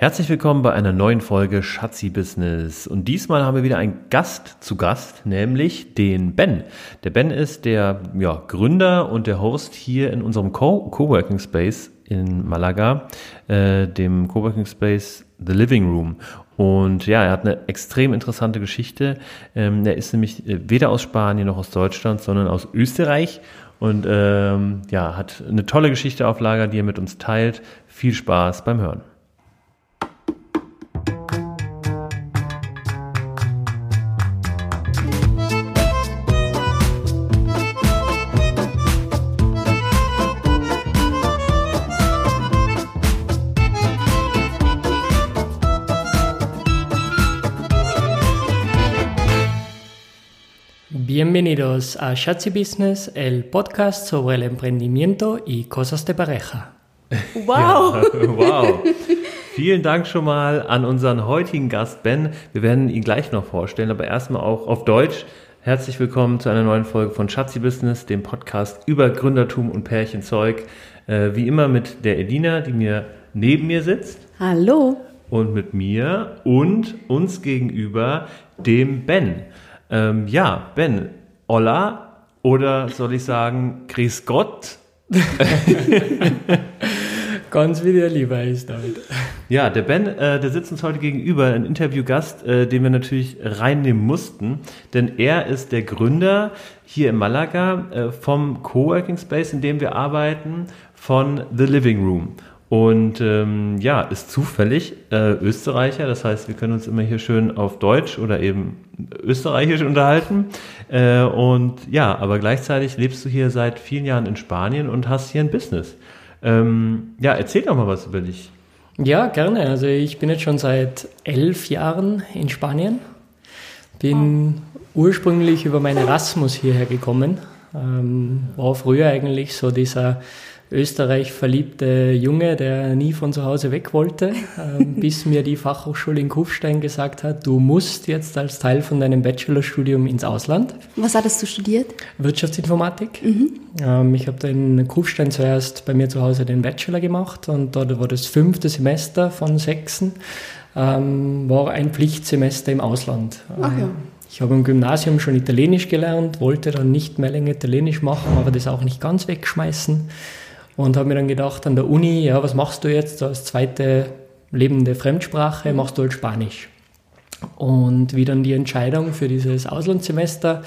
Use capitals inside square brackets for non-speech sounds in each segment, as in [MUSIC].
Herzlich willkommen bei einer neuen Folge Schatzi Business. Und diesmal haben wir wieder einen Gast zu Gast, nämlich den Ben. Der Ben ist der ja, Gründer und der Host hier in unserem Co Coworking Space in Malaga, äh, dem Coworking Space The Living Room. Und ja, er hat eine extrem interessante Geschichte. Ähm, er ist nämlich äh, weder aus Spanien noch aus Deutschland, sondern aus Österreich und ähm, ja, hat eine tolle Geschichte auf Lager, die er mit uns teilt. Viel Spaß beim Hören. Bienvenidos a Shatsi Business, el podcast sobre el emprendimiento y cosas de pareja. Wow! Ja, [LAUGHS] wow! Vielen Dank schon mal an unseren heutigen Gast Ben. Wir werden ihn gleich noch vorstellen, aber erstmal auch auf Deutsch. Herzlich willkommen zu einer neuen Folge von Schatzi Business, dem Podcast über Gründertum und Pärchenzeug. Äh, wie immer mit der Edina, die mir neben mir sitzt. Hallo. Und mit mir und uns gegenüber dem Ben. Ähm, ja, Ben, hola oder soll ich sagen, grüß Gott? [LAUGHS] Ganz wie dir lieber ist, David. Ja, der Ben, äh, der sitzt uns heute gegenüber, ein Interviewgast, äh, den wir natürlich reinnehmen mussten, denn er ist der Gründer hier in Malaga äh, vom Coworking Space, in dem wir arbeiten, von The Living Room. Und ähm, ja, ist zufällig äh, Österreicher, das heißt, wir können uns immer hier schön auf Deutsch oder eben Österreichisch unterhalten. Äh, und ja, aber gleichzeitig lebst du hier seit vielen Jahren in Spanien und hast hier ein Business. Ähm, ja, erzähl doch mal was über dich. Ja, gerne. Also ich bin jetzt schon seit elf Jahren in Spanien. Bin ursprünglich über meinen Erasmus hierher gekommen. Ähm, war früher eigentlich so dieser Österreich verliebte Junge, der nie von zu Hause weg wollte, äh, [LAUGHS] bis mir die Fachhochschule in Kufstein gesagt hat, du musst jetzt als Teil von deinem Bachelorstudium ins Ausland. Was hattest du studiert? Wirtschaftsinformatik. Mhm. Ähm, ich habe da in Kufstein zuerst bei mir zu Hause den Bachelor gemacht und dort war das fünfte Semester von sechsen, ähm, war ein Pflichtsemester im Ausland. Ach ja. Ich habe im Gymnasium schon Italienisch gelernt, wollte dann nicht mehr länger Italienisch machen, aber das auch nicht ganz wegschmeißen und habe mir dann gedacht an der Uni, ja, was machst du jetzt als zweite lebende Fremdsprache? Machst du halt Spanisch. Und wie dann die Entscheidung für dieses Auslandssemester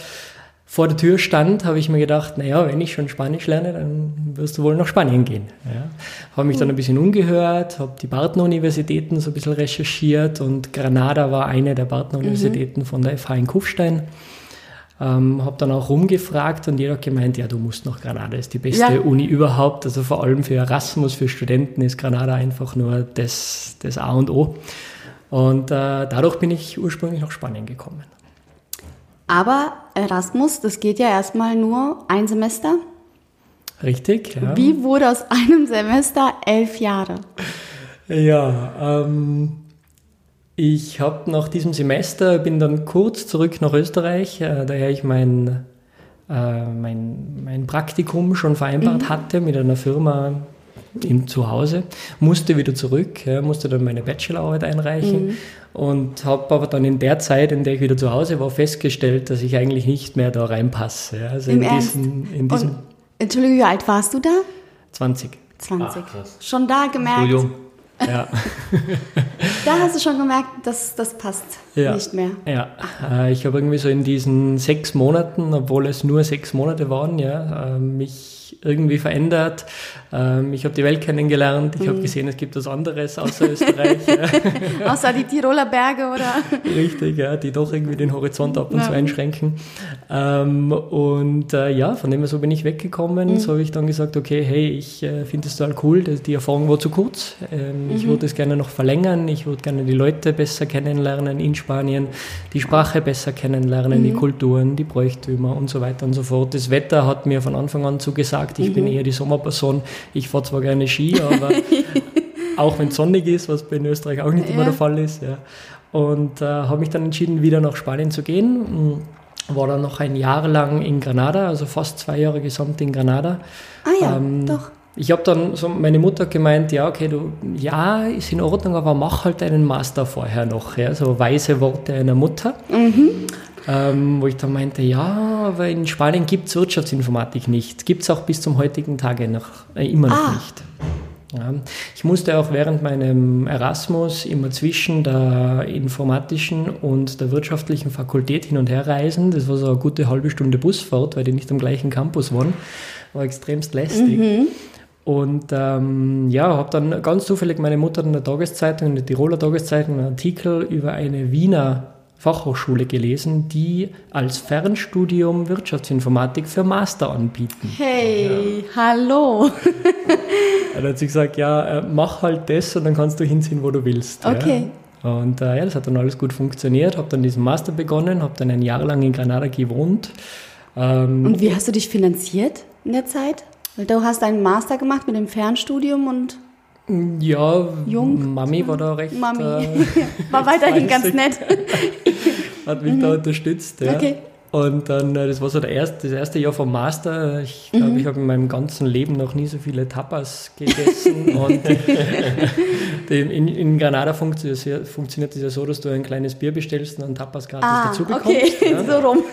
vor der Tür stand, habe ich mir gedacht, naja, wenn ich schon Spanisch lerne, dann wirst du wohl nach Spanien gehen. Ja. Habe mich dann ein bisschen umgehört, habe die Partneruniversitäten so ein bisschen recherchiert und Granada war eine der Partneruniversitäten mhm. von der FH in Kufstein. Ähm, habe dann auch rumgefragt und jeder hat gemeint, ja, du musst nach Granada, ist die beste ja. Uni überhaupt. Also vor allem für Erasmus, für Studenten ist Granada einfach nur das, das A und O. Und äh, dadurch bin ich ursprünglich nach Spanien gekommen. Aber Erasmus, das geht ja erstmal nur ein Semester. Richtig, ja. Wie wurde aus einem Semester elf Jahre? Ja, ähm, ich habe nach diesem Semester, bin dann kurz zurück nach Österreich, äh, daher ich mein, äh, mein, mein Praktikum schon vereinbart mhm. hatte mit einer Firma im Zuhause, musste wieder zurück, ja, musste dann meine Bachelorarbeit einreichen mhm. und habe aber dann in der Zeit, in der ich wieder zu Hause war, festgestellt, dass ich eigentlich nicht mehr da reinpasse. Ja. Also Im in diesen, in diesem Entschuldigung, wie alt warst du da? 20. 20. Ach, Schon da gemerkt. So ja. [LAUGHS] da hast du schon gemerkt, dass das passt ja. nicht mehr. Ja, äh, ich habe irgendwie so in diesen sechs Monaten, obwohl es nur sechs Monate waren, ja, äh, mich irgendwie verändert. Ähm, ich habe die Welt kennengelernt. Ich mhm. habe gesehen, es gibt was anderes außer Österreich. [LAUGHS] außer die Tiroler Berge, oder? [LAUGHS] Richtig, ja, die doch irgendwie den Horizont ab und ja. zu einschränken. Ähm, und äh, ja, von dem her so bin ich weggekommen. Mhm. So habe ich dann gesagt, okay, hey, ich äh, finde es total cool, die Erfahrung war zu kurz. Ähm, mhm. Ich würde es gerne noch verlängern. Ich würde gerne die Leute besser kennenlernen in Spanien, die Sprache besser kennenlernen, die mhm. Kulturen, die Bräuchtümer und so weiter und so fort. Das Wetter hat mir von Anfang an zugesagt gesagt, ich mhm. bin eher die Sommerperson. Ich fahre zwar gerne Ski, aber [LAUGHS] auch wenn es sonnig ist, was bei Österreich auch nicht ja. immer der Fall ist. Ja. Und äh, habe mich dann entschieden, wieder nach Spanien zu gehen. War dann noch ein Jahr lang in Granada, also fast zwei Jahre gesamt in Granada. Ah ja, ähm, doch. ich habe dann so, meine Mutter gemeint, ja, okay, du, ja, ist in Ordnung, aber mach halt einen Master vorher noch, ja, so weise Worte einer Mutter. Mhm. Ähm, wo ich dann meinte, ja, aber in Spanien gibt es Wirtschaftsinformatik nicht. Gibt es auch bis zum heutigen Tage noch, äh, immer noch ah. nicht. Ja. Ich musste auch während meinem Erasmus immer zwischen der informatischen und der wirtschaftlichen Fakultät hin und her reisen. Das war so eine gute halbe Stunde Busfahrt, weil die nicht am gleichen Campus waren. War extremst lästig. Mhm. Und ähm, ja, habe dann ganz zufällig meine Mutter in der Tageszeitung, in der Tiroler Tageszeitung, einen Artikel über eine Wiener Fachhochschule gelesen, die als Fernstudium Wirtschaftsinformatik für Master anbieten. Hey, ja. hallo. Dann [LAUGHS] hat sie gesagt, ja, äh, mach halt das und dann kannst du hinziehen, wo du willst. Okay. Ja. Und äh, ja, das hat dann alles gut funktioniert. Habe dann diesen Master begonnen, habe dann ein Jahr lang in Granada gewohnt. Ähm, und wie hast du dich finanziert in der Zeit? Weil du hast einen Master gemacht mit dem Fernstudium und ja, Jung. Mami war da recht. Mami äh, [LAUGHS] war weiterhin ganz nett. [LAUGHS] Hat mich mhm. da unterstützt. Ja. Okay. Und dann, äh, das war so der erste, das erste Jahr vom Master. Ich glaube, mhm. ich habe in meinem ganzen Leben noch nie so viele Tapas gegessen. [LAUGHS] und in, in, Granada funktioniert, funktioniert das ja so, dass du ein kleines Bier bestellst und dann Tapas gratis ah, dazu bekommst. Okay, ja. so rum.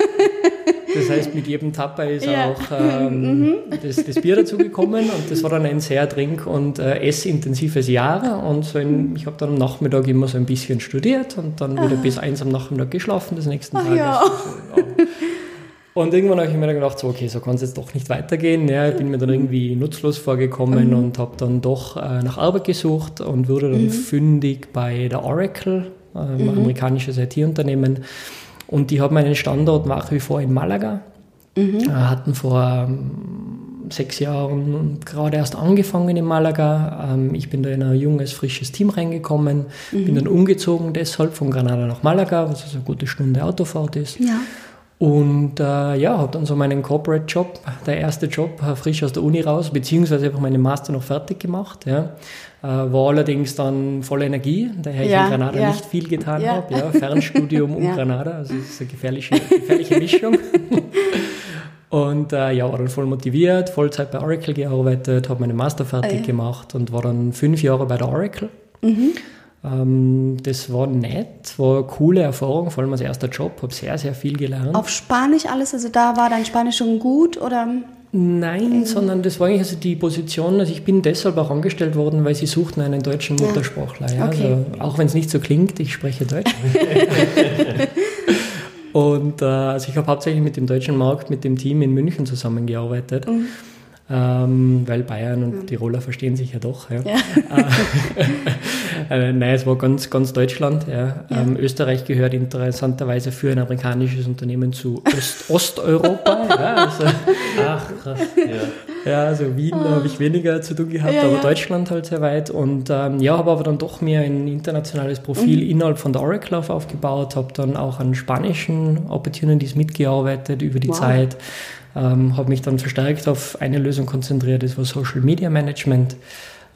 Das heißt, mit jedem Tapper ist ja. auch ähm, [LAUGHS] mhm. das, das, Bier dazugekommen und das war dann ein sehr trink- und äh, essintensives Jahr. Und so ein, ich habe dann am Nachmittag immer so ein bisschen studiert und dann wieder ah. bis eins am Nachmittag geschlafen des nächsten Tages. Ja. Und, so, ja. und irgendwann habe ich mir dann gedacht, so, okay, so kann es jetzt doch nicht weitergehen. Ja, ich bin mir dann irgendwie nutzlos vorgekommen mhm. und habe dann doch äh, nach Arbeit gesucht und wurde dann mhm. fündig bei der Oracle, äh, ein mhm. amerikanisches IT-Unternehmen. Und die haben einen Standort nach wie vor in Malaga. Mhm. Hatten vor ähm, sechs Jahren gerade erst angefangen in Malaga. Ähm, ich bin da in ein junges, frisches Team reingekommen, mhm. bin dann umgezogen deshalb von Granada nach Malaga, was also eine gute Stunde Autofahrt ist. Ja. Und äh, ja, habe dann so meinen Corporate-Job, der erste Job, äh, frisch aus der Uni raus, beziehungsweise einfach meinen Master noch fertig gemacht. Ja. Äh, war allerdings dann voller Energie, daher ja, ich in Granada ja. nicht viel getan ja. habe. Ja. Fernstudium [LAUGHS] um Granada, also das ist eine gefährliche, gefährliche Mischung. [LAUGHS] und äh, ja, war dann voll motiviert, Vollzeit bei Oracle gearbeitet, habe meinen Master fertig gemacht und war dann fünf Jahre bei der Oracle. Mhm. Ähm, das war nett, war eine coole Erfahrung, vor allem als erster Job, habe sehr, sehr viel gelernt. Auf Spanisch alles, also da war dein Spanisch schon gut oder? Nein, ähm. sondern das war eigentlich also die Position, also ich bin deshalb auch angestellt worden, weil sie suchten einen deutschen Muttersprachler. Ja. Okay. Also, auch wenn es nicht so klingt, ich spreche Deutsch. [LAUGHS] Und äh, also ich habe hauptsächlich mit dem deutschen Markt, mit dem Team in München zusammengearbeitet. Mhm ähm, weil Bayern und ja. Tiroler verstehen sich ja doch. Ja. ja. [LAUGHS] äh, nein, es war ganz, ganz Deutschland. Ja. Ähm, Österreich gehört interessanterweise für ein amerikanisches Unternehmen zu Ost Osteuropa. also, [LAUGHS] Ach, krass. Ja, also Wien oh. habe ich weniger zu tun gehabt, aber Deutschland halt sehr weit. Und ähm, ja, habe aber dann doch mehr ein internationales Profil mhm. innerhalb von der Oracle aufgebaut, habe dann auch an spanischen Opportunities mitgearbeitet über die wow. Zeit ähm, habe mich dann verstärkt auf eine Lösung konzentriert, das war Social Media Management.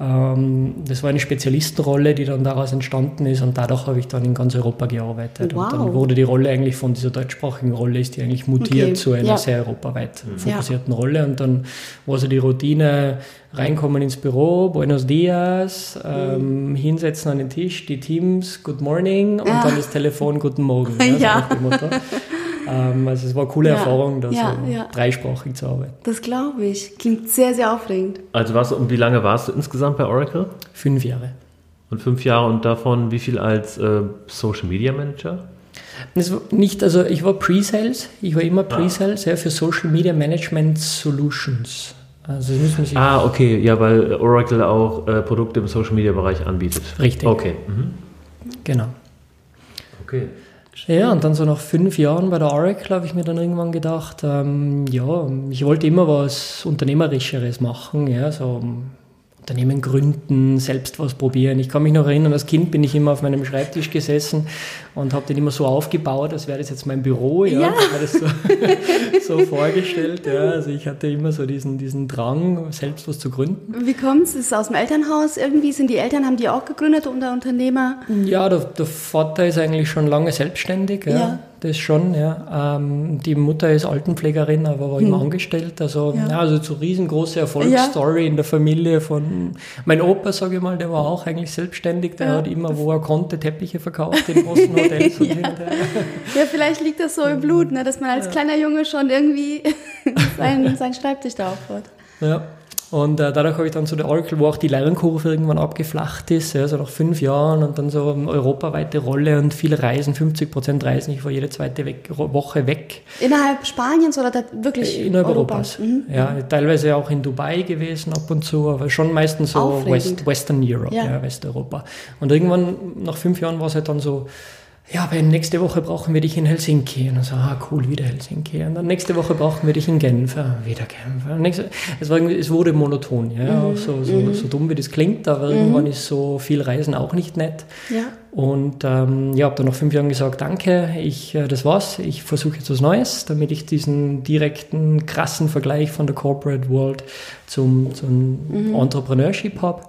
Ähm, das war eine Spezialistenrolle, die dann daraus entstanden ist und dadurch habe ich dann in ganz Europa gearbeitet. Wow. Und dann wurde die Rolle eigentlich von dieser deutschsprachigen Rolle, ist die eigentlich mutiert okay. zu einer ja. sehr europaweit mhm. fokussierten ja. Rolle und dann war so die Routine, reinkommen ins Büro, Buenos Dias, ähm, mhm. hinsetzen an den Tisch, die Teams, Good Morning und ja. dann das Telefon, Guten Morgen. Ja, so [LAUGHS] ähm, also es war eine coole ja, Erfahrung, da ja, so ja. dreisprachig zu arbeiten. Das glaube ich. Klingt sehr, sehr aufregend. Also warst du, und wie lange warst du insgesamt bei Oracle? Fünf Jahre. Und fünf Jahre und davon wie viel als äh, Social Media Manager? Das war nicht, also ich war Pre-Sales, ich war immer ah. Pre-Sales ah. ja, für Social Media Management Solutions. Also ah, okay, ja, weil Oracle auch äh, Produkte im Social Media Bereich anbietet. Richtig. Okay. Mhm. Genau. Okay. Ja, und dann so nach fünf Jahren bei der Oracle habe ich mir dann irgendwann gedacht, ähm, ja, ich wollte immer was Unternehmerischeres machen, ja, so Unternehmen gründen, selbst was probieren. Ich kann mich noch erinnern, als Kind bin ich immer auf meinem Schreibtisch gesessen und habe den immer so aufgebaut, als wäre das jetzt mein Büro. Ja, ja. Mir das so, [LAUGHS] so, vorgestellt. Ja. Also ich hatte immer so diesen, diesen Drang, selbst was zu gründen. Wie kommt es? Ist es aus dem Elternhaus irgendwie? Sind die Eltern, haben die auch gegründet unter Unternehmer? Ja, der, der Vater ist eigentlich schon lange selbstständig. Ja. ja das schon, ja. Ähm, die Mutter ist Altenpflegerin, aber war hm. immer angestellt. Also, ja. ja also so riesengroße Erfolgsstory in der Familie von mein Opa, sage ich mal, der war auch eigentlich selbstständig, der hat immer, wo er konnte, Teppiche verkauft in [LAUGHS] [LAUGHS] ja. ja, vielleicht liegt das so im Blut, ne, dass man als kleiner Junge schon irgendwie [LAUGHS] seinen, seinen Schreibtisch da aufbaut. Ja. Und äh, dadurch habe ich dann so der Oracle, wo auch die Lernkurve irgendwann abgeflacht ist, ja, so nach fünf Jahren und dann so eine europaweite Rolle und viele Reisen, 50 Prozent Reisen, ich war jede zweite weg, Woche weg. Innerhalb Spaniens oder wirklich äh, Innerhalb Europas? Europas. Mhm. Ja, teilweise auch in Dubai gewesen ab und zu, aber schon meistens so West, Western Europe, ja. ja, Westeuropa. Und irgendwann nach fünf Jahren war es halt dann so, ja, aber nächste Woche brauchen wir dich in Helsinki. Und dann so, ah, cool, wieder Helsinki. Und dann nächste Woche brauchen wir dich in Genf. Ah, wieder Genf. Nächste, es, war, es wurde monoton, ja, mhm. so, so, mhm. so, dumm wie das klingt, aber mhm. irgendwann ist so viel Reisen auch nicht nett. Ja. Und ähm, ja, habe dann nach fünf Jahren gesagt, danke, ich, äh, das war's, ich versuche jetzt was Neues, damit ich diesen direkten, krassen Vergleich von der Corporate World zum, zum mhm. Entrepreneurship habe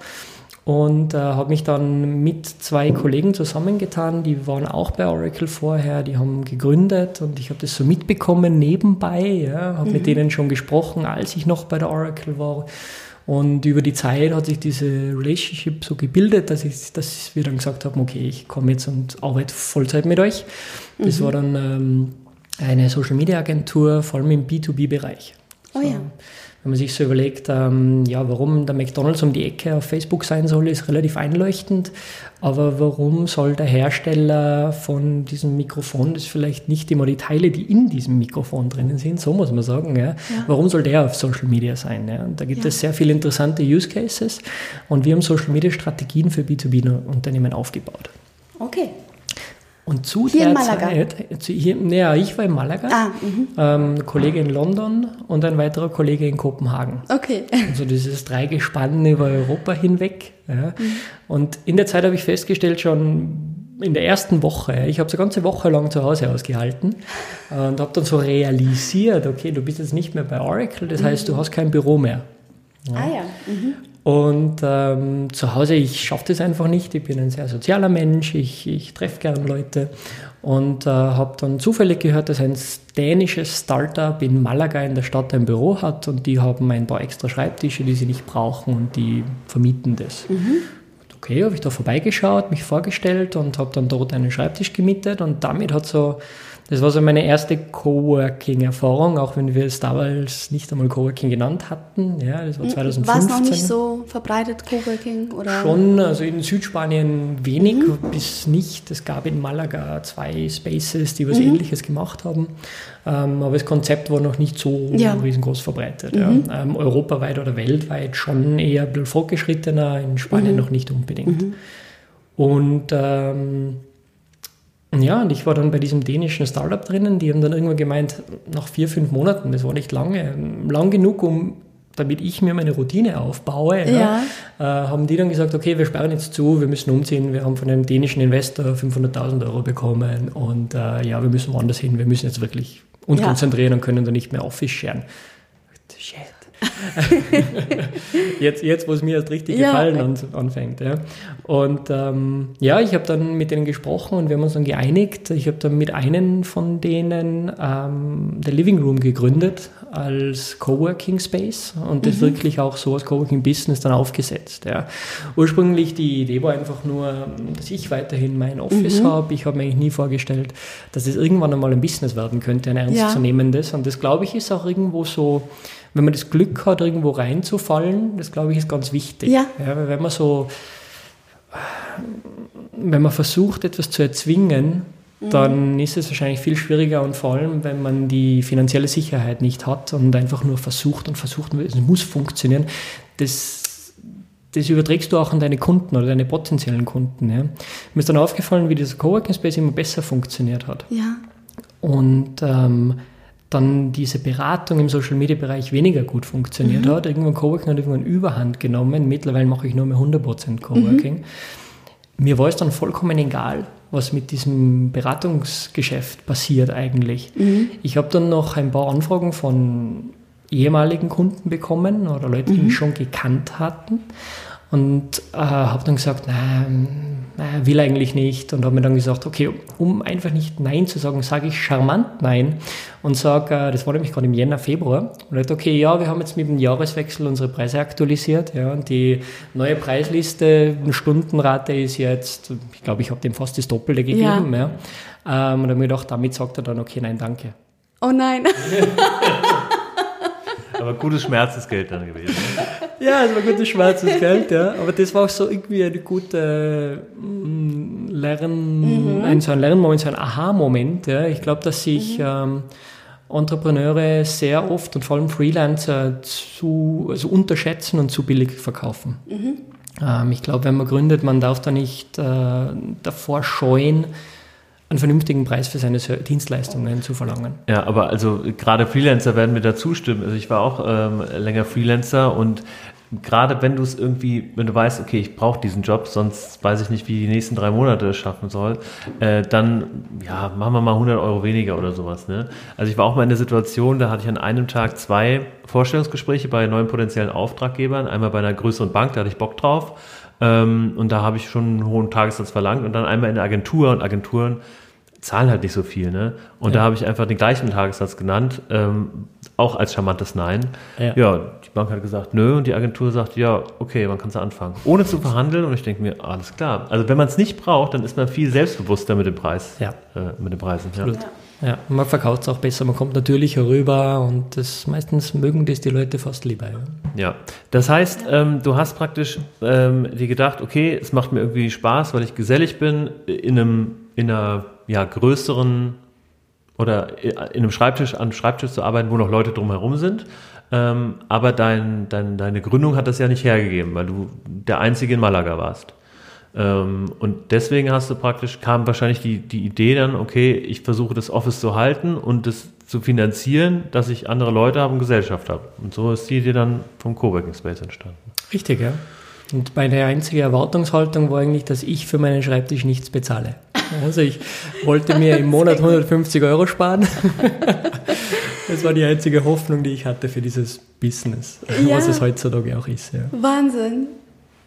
und äh, habe mich dann mit zwei Kollegen zusammengetan, die waren auch bei Oracle vorher, die haben gegründet und ich habe das so mitbekommen nebenbei, ja, habe mhm. mit denen schon gesprochen, als ich noch bei der Oracle war. Und über die Zeit hat sich diese Relationship so gebildet, dass, ich, dass wir dann gesagt haben, okay, ich komme jetzt und arbeite Vollzeit mit euch. Das mhm. war dann ähm, eine Social-Media-Agentur, vor allem im B2B-Bereich. Oh ja. Wenn man sich so überlegt, ähm, ja, warum der McDonalds um die Ecke auf Facebook sein soll, ist relativ einleuchtend. Aber warum soll der Hersteller von diesem Mikrofon, das vielleicht nicht immer die Teile, die in diesem Mikrofon drinnen sind, so muss man sagen, ja, ja. warum soll der auf Social Media sein? Ja? Und da gibt ja. es sehr viele interessante Use Cases und wir haben Social Media Strategien für B2B-Unternehmen aufgebaut. Okay. Und zu hier der in Malaga. Zeit, zu, hier, naja, ich war in Malaga, ah, mhm. ähm, ein Kollege in London und ein weiterer Kollege in Kopenhagen. Okay. [LAUGHS] Also dieses Dreigespann über Europa hinweg. Ja. Mhm. Und in der Zeit habe ich festgestellt, schon in der ersten Woche, ich habe so eine ganze Woche lang zu Hause ausgehalten und habe dann so realisiert, okay, du bist jetzt nicht mehr bei Oracle, das mhm. heißt, du hast kein Büro mehr. Ja. Ah ja. Mhm. Und ähm, zu Hause, ich schaffe das einfach nicht. Ich bin ein sehr sozialer Mensch, ich, ich treffe gern Leute und äh, habe dann zufällig gehört, dass ein dänisches Startup in Malaga in der Stadt ein Büro hat und die haben ein paar extra Schreibtische, die sie nicht brauchen und die vermieten das. Mhm. Okay, habe ich da vorbeigeschaut, mich vorgestellt und habe dann dort einen Schreibtisch gemietet und damit hat so das war so meine erste Coworking-Erfahrung, auch wenn wir es damals nicht einmal Coworking genannt hatten. Ja, das war 2015. War es noch nicht so verbreitet, Coworking? Oder? Schon, also in Südspanien wenig mhm. bis nicht. Es gab in Malaga zwei Spaces, die was mhm. Ähnliches gemacht haben. Ähm, aber das Konzept war noch nicht so ja. riesengroß verbreitet. Mhm. Ja. Ähm, europaweit oder weltweit schon eher ein bisschen fortgeschrittener, in Spanien mhm. noch nicht unbedingt. Mhm. Und ähm, ja, und ich war dann bei diesem dänischen Startup drinnen, die haben dann irgendwann gemeint, nach vier, fünf Monaten, das war nicht lange, lang genug, um damit ich mir meine Routine aufbaue, ja. Ja, äh, haben die dann gesagt, okay, wir sperren jetzt zu, wir müssen umziehen, wir haben von einem dänischen Investor 500.000 Euro bekommen und äh, ja, wir müssen woanders hin, wir müssen jetzt wirklich uns ja. konzentrieren und können da nicht mehr Office scheren. [LAUGHS] Jetzt, jetzt, wo es mir erst richtig ja. gefallen an, anfängt. Ja. Und ähm, ja, ich habe dann mit denen gesprochen und wir haben uns dann geeinigt. Ich habe dann mit einem von denen ähm, der Living Room gegründet als Coworking Space und das mhm. wirklich auch so als Coworking Business dann aufgesetzt. Ja. Ursprünglich die Idee war einfach nur, dass ich weiterhin mein Office mhm. habe. Ich habe mir eigentlich nie vorgestellt, dass es irgendwann einmal ein Business werden könnte, ein ernstzunehmendes. Ja. Und das glaube ich ist auch irgendwo so wenn man das Glück hat, irgendwo reinzufallen, das glaube ich ist ganz wichtig. Ja. ja wenn man so, wenn man versucht, etwas zu erzwingen, mhm. dann ist es wahrscheinlich viel schwieriger und vor allem, wenn man die finanzielle Sicherheit nicht hat und einfach nur versucht und versucht, es muss funktionieren, das, das überträgst du auch an deine Kunden oder deine potenziellen Kunden. Ja. Mir ist dann aufgefallen, wie dieser Coworking Space immer besser funktioniert hat. Ja. Und ähm, dann diese Beratung im Social Media Bereich weniger gut funktioniert mhm. hat. Irgendwann Coworking hat irgendwann Überhand genommen. Mittlerweile mache ich nur mehr 100% Coworking. Mhm. Mir war es dann vollkommen egal, was mit diesem Beratungsgeschäft passiert eigentlich. Mhm. Ich habe dann noch ein paar Anfragen von ehemaligen Kunden bekommen oder Leute, die mich mhm. schon gekannt hatten. Und äh, habe dann gesagt, nein, nein, will eigentlich nicht. Und habe mir dann gesagt, okay, um einfach nicht Nein zu sagen, sage ich charmant Nein und sage, äh, das war nämlich gerade im Jänner, Februar, und dachte, okay, ja, wir haben jetzt mit dem Jahreswechsel unsere Preise aktualisiert. Ja, und die neue Preisliste, Stundenrate ist jetzt, ich glaube, ich habe dem fast das Doppelte gegeben. Ja. ja. Ähm, und habe mir gedacht, damit sagt er dann, okay, nein, danke. Oh nein. [LAUGHS] Aber gutes Schmerzensgeld dann gewesen. Ja, es war gutes Schmerzensgeld, ja. Aber das war auch so irgendwie eine gute mm, Lern, mhm. ein, so ein Lernmoment, so ein Aha-Moment. Ja. Ich glaube, dass sich mhm. ähm, Entrepreneure sehr oft und vor allem Freelancer zu, also unterschätzen und zu billig verkaufen. Mhm. Ähm, ich glaube, wenn man gründet, man darf da nicht äh, davor scheuen, einen vernünftigen Preis für seine Dienstleistungen zu verlangen. Ja, aber also gerade Freelancer werden mir da zustimmen. Also ich war auch ähm, länger Freelancer und gerade wenn du es irgendwie, wenn du weißt, okay, ich brauche diesen Job, sonst weiß ich nicht, wie die nächsten drei Monate es schaffen soll, äh, dann ja, machen wir mal 100 Euro weniger oder sowas. Ne? Also ich war auch mal in der Situation, da hatte ich an einem Tag zwei Vorstellungsgespräche bei neuen potenziellen Auftraggebern, einmal bei einer größeren Bank, da hatte ich Bock drauf ähm, und da habe ich schon einen hohen Tagessatz verlangt und dann einmal in der Agentur und Agenturen zahlen halt nicht so viel, ne? Und ja. da habe ich einfach den gleichen Tagessatz genannt, ähm, auch als charmantes Nein. Ja. ja. die Bank hat gesagt, nö, und die Agentur sagt, ja, okay, man kann es anfangen. Ohne zu verhandeln und ich denke mir, alles klar. Also wenn man es nicht braucht, dann ist man viel selbstbewusster mit dem Preis, ja. Äh, mit den Preisen. Absolut. Ja. Ja, man verkauft es auch besser, man kommt natürlich herüber und das meistens mögen das die Leute fast lieber. Ja, ja. das heißt, ähm, du hast praktisch ähm, dir gedacht, okay, es macht mir irgendwie Spaß, weil ich gesellig bin, in einem in einer ja, größeren oder in einem Schreibtisch, an Schreibtisch zu arbeiten, wo noch Leute drumherum sind. Ähm, aber dein, dein, deine Gründung hat das ja nicht hergegeben, weil du der Einzige in Malaga warst. Ähm, und deswegen hast du praktisch, kam wahrscheinlich die, die Idee dann, okay, ich versuche das Office zu halten und das zu finanzieren, dass ich andere Leute habe und Gesellschaft habe. Und so ist die Idee dann vom Coworking Space entstanden. Richtig, ja. Und meine einzige Erwartungshaltung war eigentlich, dass ich für meinen Schreibtisch nichts bezahle. Also ich wollte mir im Monat 150 Euro sparen. [LAUGHS] Das war die einzige Hoffnung, die ich hatte für dieses Business, ja. was es heutzutage auch ist. Ja. Wahnsinn.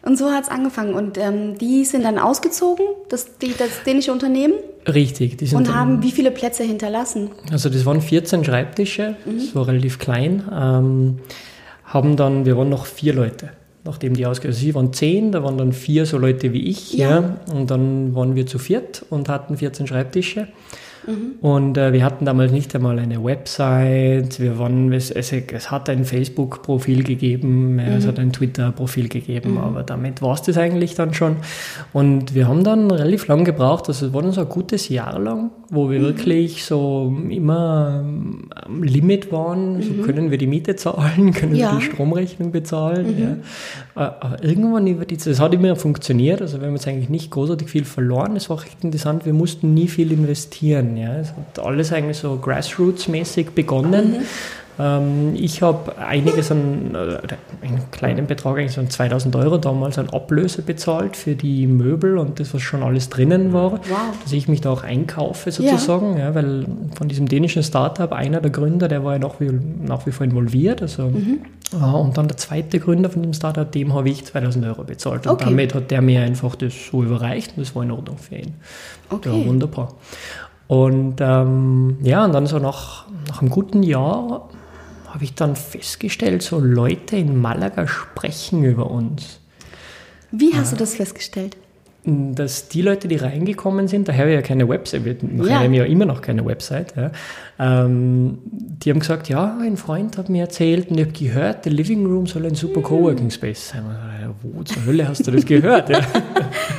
Und so hat es angefangen. Und ähm, die sind dann ausgezogen, das, die, das dänische Unternehmen? Richtig. Die sind und haben wie viele Plätze hinterlassen? Also das waren 14 Schreibtische, mhm. das war relativ klein. Ähm, haben dann, wir waren noch vier Leute nachdem die ausgegangen also sie waren zehn, da waren dann vier so Leute wie ich, ja. ja. und dann waren wir zu viert und hatten 14 Schreibtische. Mhm. Und äh, wir hatten damals nicht einmal eine Website, wir waren, es, es, es hat ein Facebook-Profil gegeben, mhm. es hat ein Twitter-Profil gegeben, mhm. aber damit war es das eigentlich dann schon. Und wir haben dann relativ lang gebraucht, also es war dann so ein gutes Jahr lang, wo wir mhm. wirklich so immer am Limit waren, so mhm. können wir die Miete zahlen, [LAUGHS] können ja. wir die Stromrechnung bezahlen. Ja. Äh, aber irgendwann über die es hat immer funktioniert, also wir haben jetzt eigentlich nicht großartig viel verloren, es war recht interessant, wir mussten nie viel investieren. Ja. Es hat alles eigentlich so grassroots-mäßig begonnen. Mhm. Ähm, ich habe einiges an, äh, einen kleinen Betrag, eigentlich so 2000 Euro damals an Ablöse bezahlt für die Möbel und das, was schon alles drinnen war, wow. dass ich mich da auch einkaufe sozusagen, ja. ja weil von diesem dänischen Startup, einer der Gründer, der war ja nach wie, nach wie vor involviert, also mhm. ja, und dann der zweite Gründer von dem Startup, dem habe ich 2000 Euro bezahlt und okay. damit hat der mir einfach das so überreicht und das war in Ordnung für ihn. Okay. Ja, wunderbar. Und ähm, ja, und dann so nach, nach einem guten Jahr habe ich dann festgestellt, so Leute in Malaga sprechen über uns. Wie hast ja. du das festgestellt? Dass die Leute, die reingekommen sind, daher ja keine Website, wir ja. haben ja immer noch keine Website, ja, ähm, die haben gesagt, ja, ein Freund hat mir erzählt und ich habe gehört, der Living Room soll ein super Coworking Space sein. Wo zur Hölle hast du das gehört? [LAUGHS]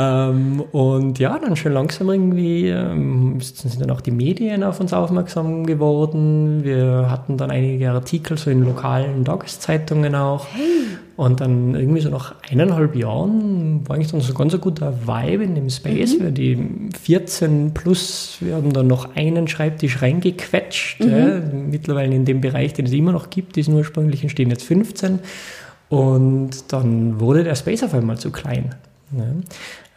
Ähm, und ja, dann schon langsam irgendwie ähm, sind dann auch die Medien auf uns aufmerksam geworden. Wir hatten dann einige Artikel so in lokalen Tageszeitungen auch. Hey. Und dann irgendwie so nach eineinhalb Jahren war eigentlich dann so ganz ein guter Vibe in dem Space. Mhm. Wir die 14 plus, wir haben dann noch einen Schreibtisch reingequetscht. Mhm. Ja, mittlerweile in dem Bereich, den es immer noch gibt, diesen ursprünglichen stehen jetzt 15. Und dann wurde der Space auf einmal zu klein. Ja.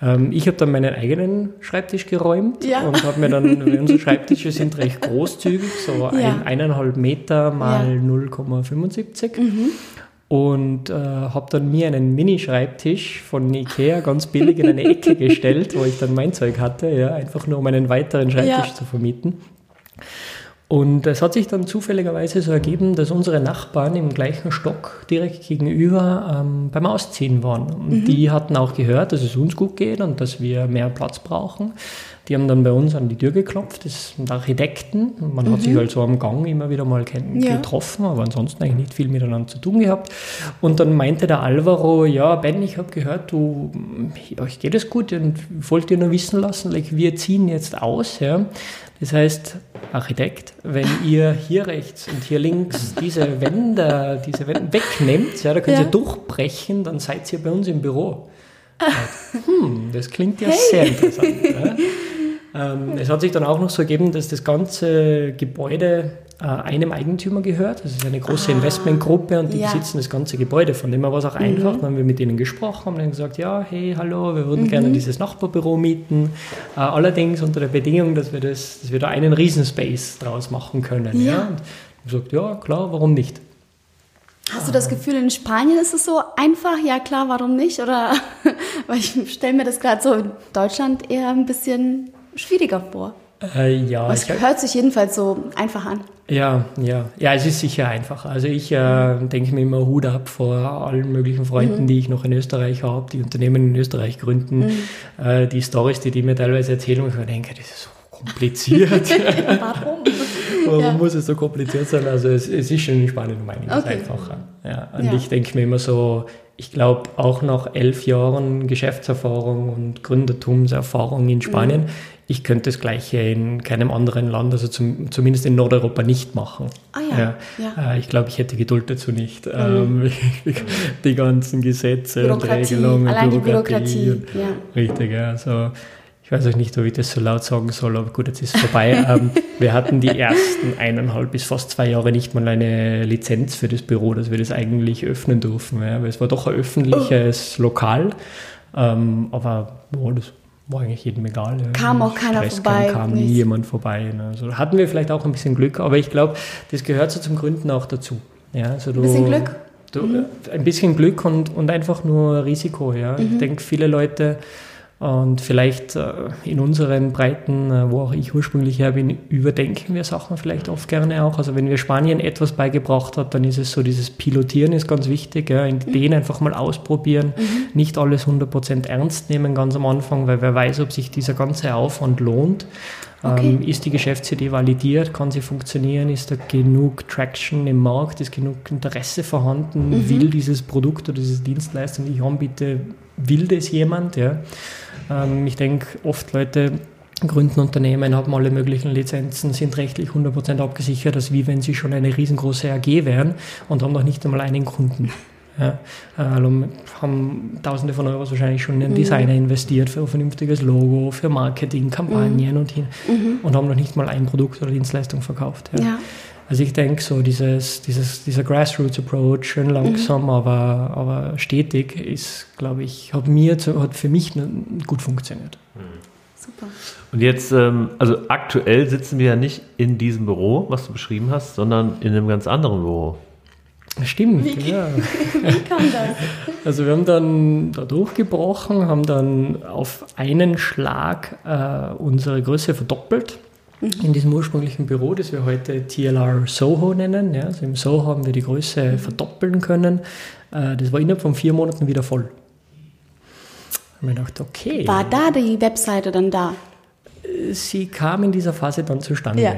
Ähm, ich habe dann meinen eigenen Schreibtisch geräumt ja. und habe mir dann, unsere Schreibtische sind recht großzügig, so ja. ein, eineinhalb Meter mal ja. 0,75. Mhm. und äh, habe dann mir einen Mini-Schreibtisch von Ikea ganz billig in eine Ecke gestellt, wo ich dann mein Zeug hatte, ja, einfach nur um einen weiteren Schreibtisch ja. zu vermieten. Und es hat sich dann zufälligerweise so ergeben, dass unsere Nachbarn im gleichen Stock direkt gegenüber ähm, beim Ausziehen waren. Und mhm. die hatten auch gehört, dass es uns gut geht und dass wir mehr Platz brauchen. Die haben dann bei uns an die Tür geklopft, das sind Architekten. Man mhm. hat sich halt so am Gang immer wieder mal ja. getroffen, aber ansonsten eigentlich nicht viel miteinander zu tun gehabt. Und dann meinte der Alvaro, ja, Ben, ich habe gehört, du, euch geht es gut und wollte dir nur wissen lassen, like, wir ziehen jetzt aus. Ja. Das heißt, Architekt, wenn ihr hier rechts und hier links diese Wände, diese Wände wegnehmt, ja, da könnt ja. ihr durchbrechen, dann seid ihr bei uns im Büro. hm, das klingt ja hey. sehr interessant. Ja. Ähm, es hat sich dann auch noch so ergeben, dass das ganze Gebäude einem Eigentümer gehört. Das ist eine große ah, Investmentgruppe und die ja. besitzen das ganze Gebäude. Von dem her war es auch mhm. einfach. Dann haben wir mit ihnen gesprochen, haben dann gesagt, ja, hey, hallo, wir würden mhm. gerne dieses Nachbarbüro mieten. Äh, allerdings unter der Bedingung, dass wir, das, dass wir da einen Riesenspace draus machen können. Ja. ja. Und ich gesagt, ja, klar, warum nicht? Hast du das Gefühl, in Spanien ist es so einfach? Ja, klar, warum nicht? Oder, [LAUGHS] weil ich stelle mir das gerade so in Deutschland eher ein bisschen schwieriger vor. Äh, ja. es hört sich jedenfalls so einfach an. Ja, ja. Ja, es ist sicher einfacher. Also ich äh, denke mir immer Hut ab vor allen möglichen Freunden, mhm. die ich noch in Österreich habe, die Unternehmen in Österreich gründen. Mhm. Äh, die Stories, die die mir teilweise erzählen, und ich denke, das ist so kompliziert. [LAUGHS] Warum? [LAUGHS] Warum ja. muss es so kompliziert sein? Also es, es ist schon in Spanien um einiges okay. einfacher. Ja, und ja. ich denke mir immer so, ich glaube, auch nach elf Jahren Geschäftserfahrung und Gründertumserfahrung in Spanien, mhm. Ich könnte das Gleiche in keinem anderen Land, also zum, zumindest in Nordeuropa nicht machen. Ah ja. ja. ja. Äh, ich glaube, ich hätte Geduld dazu nicht. Mhm. Ähm, [LAUGHS] die ganzen Gesetze und Regelungen, allein Bürokratie. Die Bürokratie. Ja. Richtig, ja. Also, ich weiß auch nicht, ob ich das so laut sagen soll, aber gut, jetzt ist es vorbei. [LAUGHS] ähm, wir hatten die ersten eineinhalb bis fast zwei Jahre nicht mal eine Lizenz für das Büro, dass wir das eigentlich öffnen durften. Ja, weil es war doch ein öffentliches oh. Lokal, ähm, aber oh, das war eigentlich jedem egal. Ja. Kam auch keiner Stress vorbei. Kam, kam nie jemand vorbei. Ne. Also hatten wir vielleicht auch ein bisschen Glück, aber ich glaube, das gehört so zum Gründen auch dazu. Ja, also du, ein bisschen Glück? Du, mhm. Ein bisschen Glück und, und einfach nur Risiko. Ja. Mhm. Ich denke, viele Leute und vielleicht äh, in unseren Breiten, äh, wo auch ich ursprünglich her bin, überdenken wir Sachen vielleicht oft gerne auch. Also wenn wir Spanien etwas beigebracht hat, dann ist es so, dieses Pilotieren ist ganz wichtig, ja, Ideen einfach mal ausprobieren, mhm. nicht alles 100% ernst nehmen ganz am Anfang, weil wer weiß, ob sich dieser ganze Aufwand lohnt. Okay. Ähm, ist die Geschäftsidee validiert? Kann sie funktionieren? Ist da genug Traction im Markt? Ist genug Interesse vorhanden? Mhm. Will dieses Produkt oder diese Dienstleistung, die ich anbiete, will das jemand? Ja? Ähm, ich denke, oft Leute gründen Unternehmen, haben alle möglichen Lizenzen, sind rechtlich 100% abgesichert, als wie wenn sie schon eine riesengroße AG wären und haben noch nicht einmal einen Kunden. Ja, also haben Tausende von Euros wahrscheinlich schon in einen mhm. Designer investiert für ein vernünftiges Logo, für Marketing, Kampagnen mhm. und hin mhm. und haben noch nicht mal ein Produkt oder Dienstleistung verkauft. Ja. ja. Also ich denke so, dieses, dieses, dieser Grassroots-Approach, schön langsam, mhm. aber, aber stetig, ist, glaube ich, hat mir, hat für mich gut funktioniert. Mhm. Super. Und jetzt, ähm, also aktuell sitzen wir ja nicht in diesem Büro, was du beschrieben hast, sondern in einem ganz anderen Büro. Stimmt, wie, ja. [LAUGHS] wie kam das? Also wir haben dann da durchgebrochen, haben dann auf einen Schlag äh, unsere Größe verdoppelt mhm. in diesem ursprünglichen Büro, das wir heute TLR Soho nennen. Ja, also im Soho haben wir die Größe verdoppeln können. Äh, das war innerhalb von vier Monaten wieder voll. Da habe ich gedacht, okay. War da die Webseite dann da? Sie kam in dieser Phase dann zustande. Ja.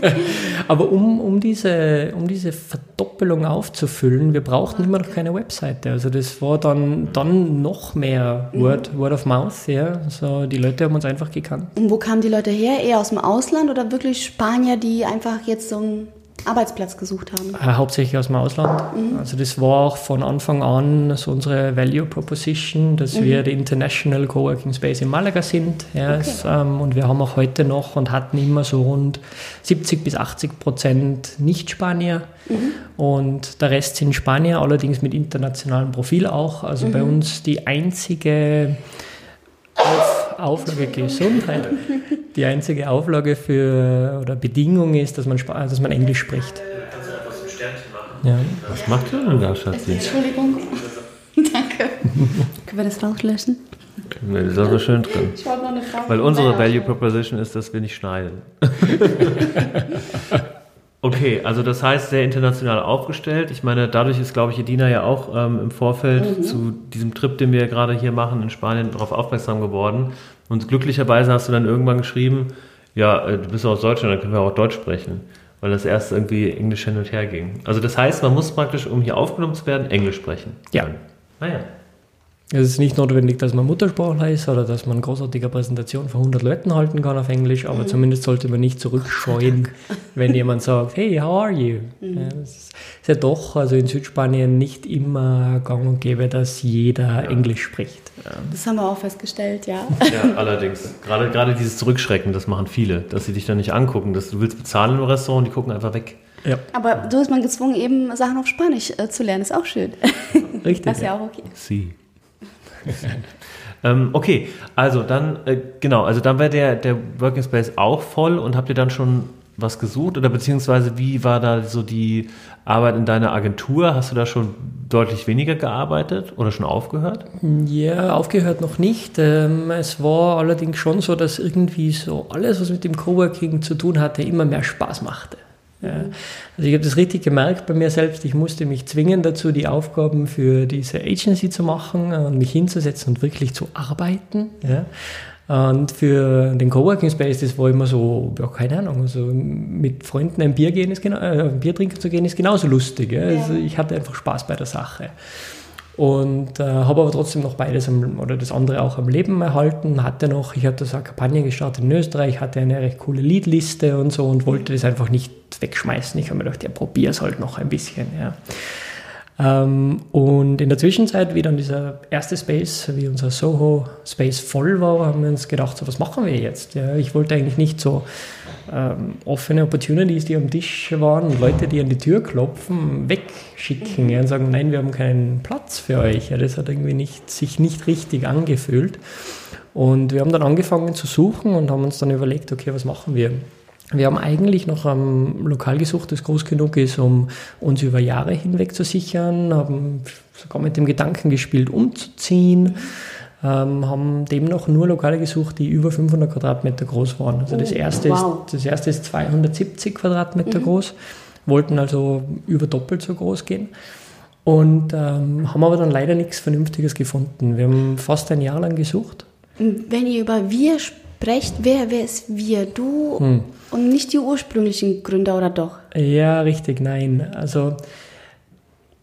[LAUGHS] Aber um, um, diese, um diese Verdoppelung aufzufüllen, wir brauchten immer noch keine Webseite. Also das war dann, dann noch mehr Word, mhm. Word of Mouth. Ja. Also die Leute haben uns einfach gekannt. Und wo kamen die Leute her? Eher aus dem Ausland oder wirklich Spanier, die einfach jetzt so ein Arbeitsplatz gesucht haben? Äh, hauptsächlich aus dem Ausland. Mhm. Also das war auch von Anfang an so unsere Value Proposition, dass mhm. wir der International Coworking Space in Malaga sind. Ja, okay. ähm, und wir haben auch heute noch und hatten immer so rund 70 bis 80 Prozent Nicht-Spanier. Mhm. Und der Rest sind Spanier, allerdings mit internationalem Profil auch. Also bei mhm. uns die einzige Auf Auflage Gesundheit. Die einzige Auflage für oder Bedingung ist, dass man, dass man Englisch spricht. Ja. Was macht ihr denn da, Schatzi? Entschuldigung. [LAUGHS] Danke. Können wir das rauslöschen? Nee, das ist aber schön drin. Ich wollte noch eine Frage. Weil unsere Value Proposition ist, dass wir nicht schneiden. [LAUGHS] okay, also das heißt, sehr international aufgestellt. Ich meine, dadurch ist, glaube ich, Edina ja auch ähm, im Vorfeld zu diesem Trip, den wir gerade hier machen in Spanien, darauf aufmerksam geworden. Und glücklicherweise hast du dann irgendwann geschrieben, ja, äh, du bist aus Deutschland, dann können wir auch Deutsch sprechen. Weil das erst irgendwie Englisch hin und her ging. Also das heißt, man muss praktisch, um hier aufgenommen zu werden, Englisch sprechen. Ja. Naja. Es ist nicht notwendig, dass man Muttersprachler ist oder dass man eine großartige Präsentation vor 100 Leuten halten kann auf Englisch, aber zumindest sollte man nicht zurückscheuen, [LAUGHS] wenn jemand sagt, hey, how are you? Ja, das ist, ja doch, also in Südspanien nicht immer gang und gäbe, dass jeder Englisch spricht. Ja. Das haben wir auch festgestellt, ja. Ja, allerdings. Gerade, gerade dieses Zurückschrecken, das machen viele, dass sie dich dann nicht angucken. Dass du willst bezahlen im Restaurant, die gucken einfach weg. Ja, Aber so ist man gezwungen, eben Sachen auf Spanisch äh, zu lernen. Ist auch schön. richtig. Das ist ja auch okay. Sie. [LAUGHS] ähm, okay, also dann, äh, genau, also dann wäre der, der Working Space auch voll und habt ihr dann schon was gesucht oder beziehungsweise wie war da so die Arbeit in deiner Agentur? Hast du da schon deutlich weniger gearbeitet oder schon aufgehört? Ja, aufgehört noch nicht. Ähm, es war allerdings schon so, dass irgendwie so alles, was mit dem Coworking zu tun hatte, immer mehr Spaß machte. Ja. Also ich habe das richtig gemerkt bei mir selbst. Ich musste mich zwingen dazu, die Aufgaben für diese Agency zu machen und mich hinzusetzen und wirklich zu arbeiten. Ja. Und für den Coworking Space, das war immer so, ja, keine Ahnung, also mit Freunden ein Bier gehen ist genau, äh, Bier trinken zu gehen ist genauso lustig. Ja. Also ich hatte einfach Spaß bei der Sache. Und äh, habe aber trotzdem noch beides am, oder das andere auch am Leben erhalten. Hatte noch, ich hatte so eine Kampagne gestartet in Österreich, hatte eine recht coole Leadliste und so und wollte das einfach nicht wegschmeißen. Ich habe mir gedacht, ja, probier es halt noch ein bisschen. Ja. Ähm, und in der Zwischenzeit, wie dann dieser erste Space, wie unser Soho Space voll war, haben wir uns gedacht, so, was machen wir jetzt? Ja, ich wollte eigentlich nicht so ähm, offene Opportunities, die am Tisch waren, Leute, die an die Tür klopfen, wegschicken ja, und sagen, nein, wir haben keinen Platz für euch. Ja, das hat irgendwie nicht, sich nicht richtig angefühlt. Und wir haben dann angefangen zu suchen und haben uns dann überlegt, okay, was machen wir? Wir haben eigentlich noch ein Lokal gesucht, das groß genug ist, um uns über Jahre hinweg zu sichern, haben sogar mit dem Gedanken gespielt, umzuziehen, ähm, haben demnach nur Lokale gesucht, die über 500 Quadratmeter groß waren. Also das, Oh, erste wow. ist, das erste ist 270 Quadratmeter groß, wollten also über doppelt so groß gehen. Und ähm, haben aber dann leider nichts Vernünftiges gefunden. Wir haben fast ein Jahr lang gesucht. Wenn ihr über wir sprecht, wer, wer ist wir? Du Hm. und nicht die ursprünglichen Gründer oder doch? Ja, richtig, nein. Also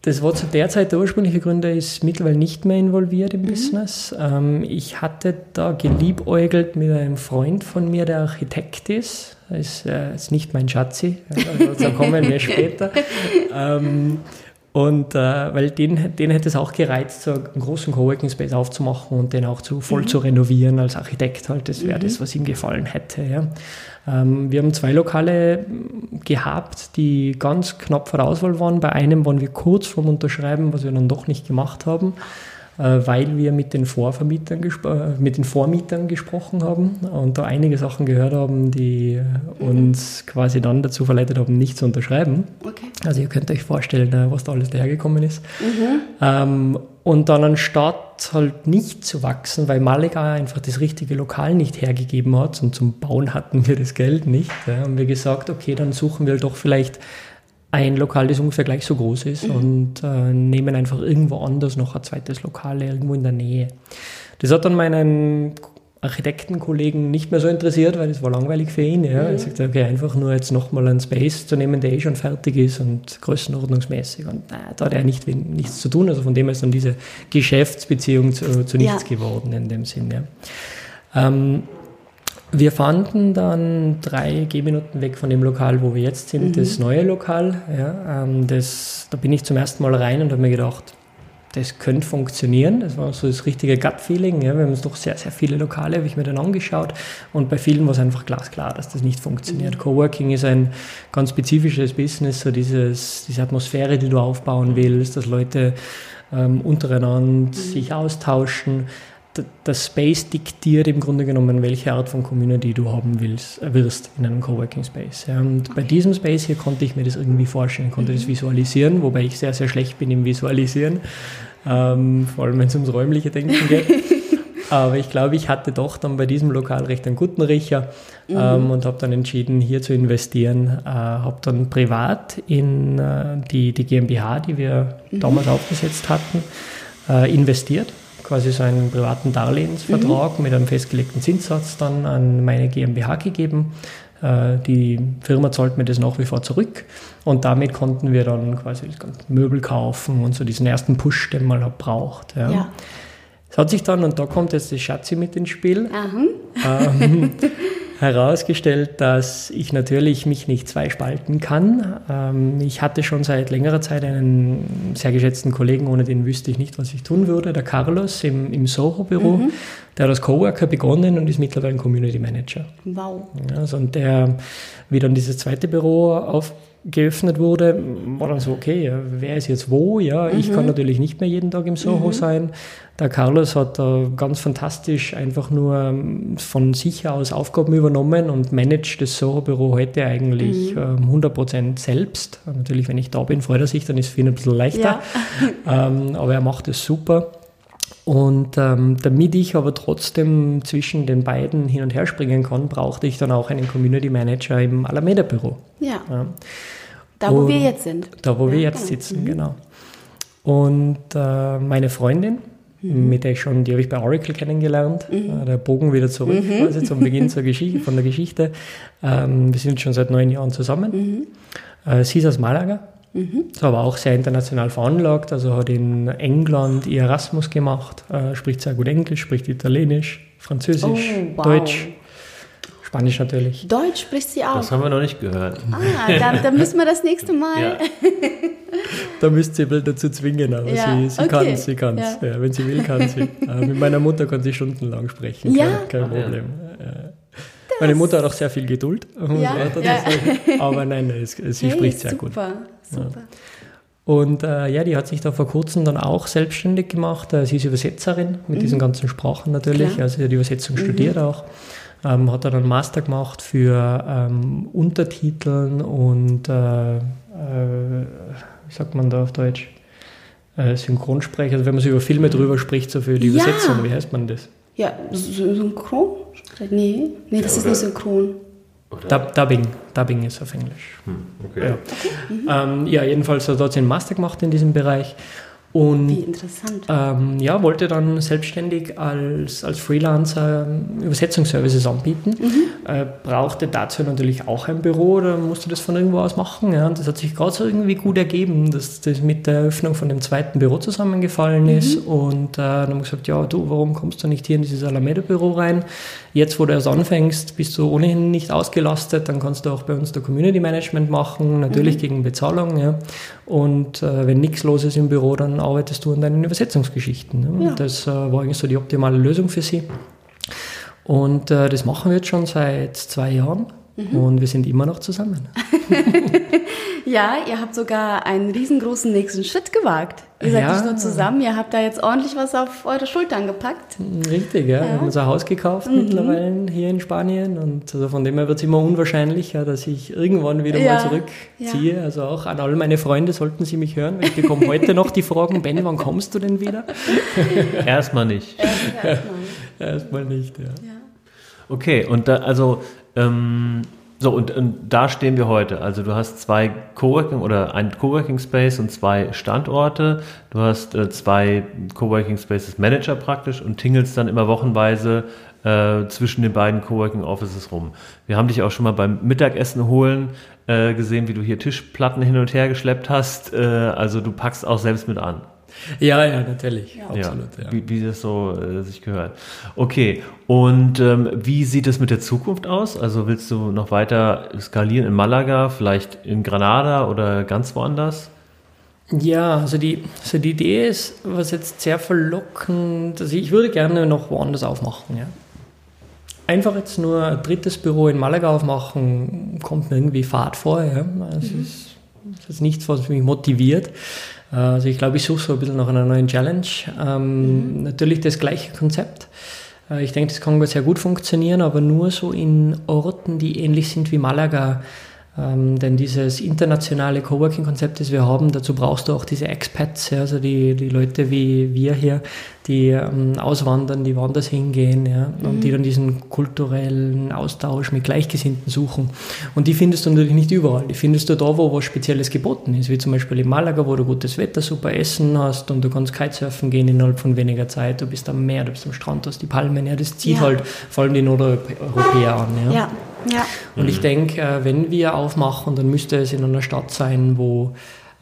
das war zu der Zeit, der ursprüngliche Gründer ist mittlerweile nicht mehr involviert im Business. Ähm, ich hatte da geliebäugelt mit einem Freund von mir, der Architekt ist. Er ist, äh, ist nicht mein Schatzi, ja, dazu kommen wir [LAUGHS] später. Ähm, und äh, weil den, den hätte es auch gereizt, so einen großen Coworking Space aufzumachen und den auch zu, voll zu renovieren als Architekt halt. Das wäre das, was ihm gefallen hätte. Ja. Ähm, wir haben zwei Lokale mm, gehabt, die ganz knapp vor der Auswahl waren. Bei einem waren wir kurz vorm Unterschreiben, was wir dann doch nicht gemacht haben, weil wir mit den, Vorvermietern äh, mit den Vormietern gesprochen haben und da einige Sachen gehört haben, die äh, uns quasi dann dazu verleitet haben, nicht zu unterschreiben. Okay. Also ihr könnt euch vorstellen, äh, was da alles dahergekommen ist. Ähm, und dann anstatt halt nicht zu wachsen, weil Malaga einfach das richtige Lokal nicht hergegeben hat und zum Bauen hatten wir das Geld nicht, ja, haben wir gesagt, okay, dann suchen wir doch vielleicht ein Lokal, das ungefähr gleich so groß ist und äh, nehmen einfach irgendwo anders noch ein zweites Lokal irgendwo in der Nähe. Das hat dann meinen Architektenkollegen nicht mehr so interessiert, weil es war langweilig für ihn. Ja. Er sagte, okay, einfach nur jetzt nochmal einen Space zu nehmen, der eh schon fertig ist und größenordnungsmäßig. Und na, da hat er nicht, nichts zu tun. Also von dem ist dann diese Geschäftsbeziehung zu, zu nichts Ja. geworden in dem Sinn. Ja. Ähm, wir fanden dann drei Gehminuten weg von dem Lokal, wo wir jetzt sind, das neue Lokal. Ja, ähm, das, da bin ich zum ersten Mal rein und habe mir gedacht, das könnte funktionieren. Das war so das richtige Gut-Feeling. Ja. Wir haben uns doch sehr, sehr viele Lokale, habe ich mir dann angeschaut. Und bei vielen war es einfach glasklar, dass das nicht funktioniert. Coworking ist ein ganz spezifisches Business, so dieses, diese Atmosphäre, die du aufbauen willst, dass Leute ähm, untereinander sich austauschen. Der Space diktiert im Grunde genommen, welche Art von Community du haben willst, äh, wirst in einem Coworking Space. Und bei diesem Space hier konnte ich mir das irgendwie vorstellen, konnte das visualisieren, wobei ich sehr, sehr schlecht bin im Visualisieren, ähm, vor allem wenn es ums räumliche Denken geht. [LAUGHS] Aber ich glaube, ich hatte doch dann bei diesem Lokal recht einen guten Riecher mhm. ähm, und habe dann entschieden, hier zu investieren. Äh, habe dann privat in äh, die, die GmbH, die wir mhm. damals aufgesetzt hatten, äh, investiert quasi so einen privaten Darlehensvertrag mhm. mit einem festgelegten Zinssatz dann an meine GmbH gegeben. Äh, die Firma zahlt mir das nach wie vor zurück und damit konnten wir dann quasi Möbel kaufen und so diesen ersten Push, den man halt braucht. Ja. ja. Es hat sich dann, und da kommt jetzt die Schatzi mit ins Spiel, ähm, [LAUGHS] herausgestellt, dass ich natürlich mich nicht zweispalten kann. Ähm, ich hatte schon seit längerer Zeit einen sehr geschätzten Kollegen, ohne den wüsste ich nicht, was ich tun würde, der Carlos im, im Soho-Büro. Mhm. Der hat als Coworker begonnen und ist mittlerweile ein Community Manager. Wow. Also, und der, wie dann dieses zweite Büro auf, geöffnet wurde, war dann so, okay, wer ist jetzt wo? Ja, ich kann mhm. natürlich nicht mehr jeden Tag im Soho mhm. sein. Der Carlos hat da ganz fantastisch einfach nur ähm, von sich aus Aufgaben übernommen und managt das Soho-Büro heute eigentlich mhm. 100% ähm, selbst. Natürlich, wenn ich da bin, freut er sich, dann ist es für ihn ein bisschen leichter. Ja. [LAUGHS] ähm, aber er macht es super. Und ähm, damit ich aber trotzdem zwischen den beiden hin und her springen kann, brauchte ich dann auch einen Community Manager im Alameda-Büro. Ja. ja. Da, wo und wir jetzt sind. Da, wo ja, wir jetzt genau. sitzen, mhm. genau. Und äh, meine Freundin, mhm. mit der ich schon, die habe ich bei Oracle kennengelernt, mhm. äh, der Bogen wieder zurück, mhm. quasi zum Beginn zur [LAUGHS] Geschichte, von der Geschichte. Ähm, wir sind schon seit neun Jahren zusammen. Mhm. Äh, sie ist aus Malaga. Mhm. Ist aber auch sehr international veranlagt, also hat in England ihr Erasmus gemacht, äh, spricht sehr gut Englisch, spricht Italienisch, Französisch, oh, wow. Deutsch. Spanisch natürlich. Deutsch spricht sie auch. Das haben wir noch nicht gehört. Ah, dann, dann müssen wir das nächste Mal. Ja. [LAUGHS] da müsst ihr dazu zwingen, aber ja, sie, sie okay. kann es, sie kann es. Ja. wenn sie will, kann sie. [LAUGHS] äh, mit meiner Mutter kann sie stundenlang sprechen, ja? kein, kein Problem. Meine Mutter hat auch sehr viel Geduld, ja, ja. Aber nein, es, sie hey, spricht sehr super, gut. Super, super. Und äh, ja, die hat sich da vor kurzem dann auch selbstständig gemacht. Äh, sie ist Übersetzerin mit mhm. diesen ganzen Sprachen natürlich. Klar. Also sie hat Übersetzung mhm. studiert auch. Ähm, hat dann einen Master gemacht für ähm, Untertiteln und äh, äh, wie sagt man da auf Deutsch? Äh, Synchronsprecher, also wenn man so über Filme drüber spricht, so für die ja. Übersetzung, wie heißt man das? Ja, Synchron? Nee, nee, das ja, ist nicht synchron. Dub Dubbing. Dubbing ist auf Englisch. Hm, okay. Ja. Okay. Mhm. Ähm, ja, jedenfalls hat er dort einen Master gemacht in diesem Bereich. Und, Wie interessant. Ähm, ja, wollte dann selbstständig als, als Freelancer Übersetzungsservices anbieten. Mhm. Äh, brauchte dazu natürlich auch ein Büro oder musste das von irgendwo aus machen. Ja. Und das hat sich gerade so irgendwie gut ergeben, dass das mit der Eröffnung von dem zweiten Büro zusammengefallen mhm. ist. Und äh, dann haben wir gesagt, ja, du, warum kommst du nicht hier in dieses Alameda-Büro rein? Jetzt, wo du erst anfängst, bist du ohnehin nicht ausgelastet, dann kannst du auch bei uns der Community Management machen, natürlich mhm. gegen Bezahlung. Ja. Und äh, wenn nichts los ist im Büro, dann arbeitest du an deinen Übersetzungsgeschichten. Ja. Das äh, war eigentlich so die optimale Lösung für sie. Und äh, das machen wir jetzt schon seit zwei Jahren. Mhm. Und wir sind immer noch zusammen. [LAUGHS] ja, ihr habt sogar einen riesengroßen nächsten Schritt gewagt. Ihr seid ja. nicht nur zusammen, ihr habt da jetzt ordentlich was auf eure Schultern gepackt. Richtig, ja. ja. Wir haben uns ein Haus gekauft mhm. mittlerweile hier in Spanien und also von dem her wird es immer unwahrscheinlicher, dass ich irgendwann wieder ja. mal zurückziehe. Also auch an all meine Freunde sollten sie mich hören. Ich bekomme heute noch die Fragen, Ben, wann kommst du denn wieder? [LAUGHS] Erstmal nicht. Erstmal nicht. [LAUGHS] Erstmal nicht, ja. Okay, und da, also ähm, so, und, und, da stehen wir heute. Also du hast zwei Coworking oder ein Coworking Space und zwei Standorte. Du hast äh, zwei Coworking Spaces Manager praktisch und tingelst dann immer wochenweise äh, zwischen den beiden Coworking Offices rum. Wir haben dich auch schon mal beim Mittagessen holen äh, gesehen, wie du hier Tischplatten hin und her geschleppt hast. Äh, also du packst auch selbst mit an. Ja, ja, natürlich. Ja. Absolut. Ja, wie, wie, das so äh, sich gehört. Okay, und ähm, wie sieht es mit der Zukunft aus? Also willst du noch weiter skalieren in Malaga, vielleicht in Granada oder ganz woanders? Ja, also die, also die Idee ist, was jetzt sehr verlockend, also ich würde gerne noch woanders aufmachen, ja. Einfach jetzt nur ein drittes Büro in Malaga aufmachen, kommt mir irgendwie Fad vor, ja. Das, mhm. ist, das ist nichts, was mich motiviert. Also ich glaube, ich suche so ein bisschen nach einer neuen Challenge. Ähm, mhm. Natürlich das gleiche Konzept. Äh, ich denke, das kann sehr gut funktionieren, aber nur so in Orten, die ähnlich sind wie Malaga. Ähm, denn dieses internationale Coworking-Konzept, das wir haben, dazu brauchst du auch diese Expats, ja, also die, die Leute wie wir hier, die ähm, auswandern, die woanders hingehen ja, mhm. und die dann diesen kulturellen Austausch mit Gleichgesinnten suchen. Und die findest du natürlich nicht überall. Die findest du da, wo was Spezielles geboten ist, wie zum Beispiel in Malaga, wo du gutes Wetter, super Essen hast und du kannst Kitesurfen gehen innerhalb von weniger Zeit. Du bist am Meer, du bist am Strand, du hast die Palmen. Ja, das zieht ja. halt vor allem die Nordeuropäer an. Ja. ja. Ja. Und ich denke, äh, wenn wir aufmachen, dann müsste es in einer Stadt sein, wo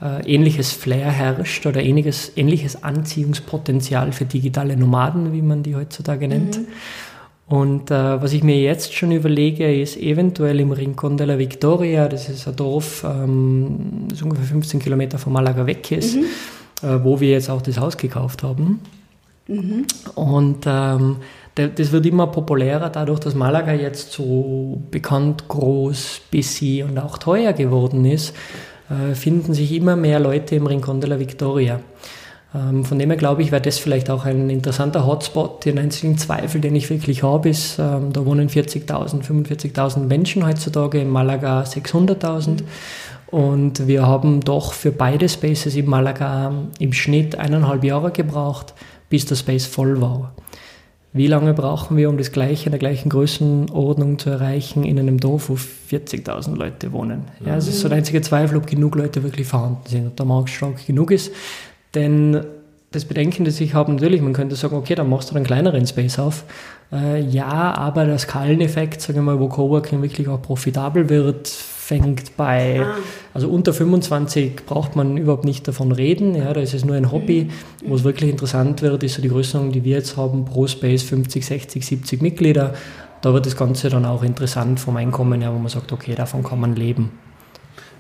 äh, ähnliches Flair herrscht oder ähnliches, ähnliches Anziehungspotenzial für digitale Nomaden, wie man die heutzutage nennt. Mhm. Und äh, was ich mir jetzt schon überlege, ist eventuell im Rincon de la Victoria, das ist ein Dorf, ähm, das ungefähr 15 Kilometer von Malaga weg ist, mhm. äh, wo wir jetzt auch das Haus gekauft haben. Mhm. Und ähm, das wird immer populärer, dadurch, dass Malaga jetzt so bekannt, groß, busy und auch teuer geworden ist, äh, finden sich immer mehr Leute im Rincon de la Victoria. Ähm, von dem her glaube ich, wäre das vielleicht auch ein interessanter Hotspot. Den einzigen Zweifel, den ich wirklich habe, ist, ähm, da wohnen 40.000, 45.000 Menschen heutzutage, in Malaga 600.000. Und wir haben doch für beide Spaces in Malaga im Schnitt eineinhalb Jahre gebraucht, bis der Space voll war. Wie lange brauchen wir, um das gleiche in der gleichen Größenordnung zu erreichen in einem Dorf, wo 40.000 Leute wohnen? Ja, das ist so der einzige Zweifel, ob genug Leute wirklich vorhanden sind, ob der Markt stark genug ist. Denn das Bedenken, das ich habe, natürlich, man könnte sagen, okay, dann machst du einen kleineren Space auf. Äh, ja, aber der Skaleneffekt, sagen wir mal, wo Coworking wirklich auch profitabel wird, fängt bei, ah. also unter 25 braucht man überhaupt nicht davon reden, ja, da ist es nur ein Hobby. Mhm. Wo es wirklich interessant wird, ist so die Größenordnung, die wir jetzt haben, pro Space 50, 60, 70 Mitglieder. Da wird das Ganze dann auch interessant vom Einkommen her, wo man sagt, okay, davon kann man leben.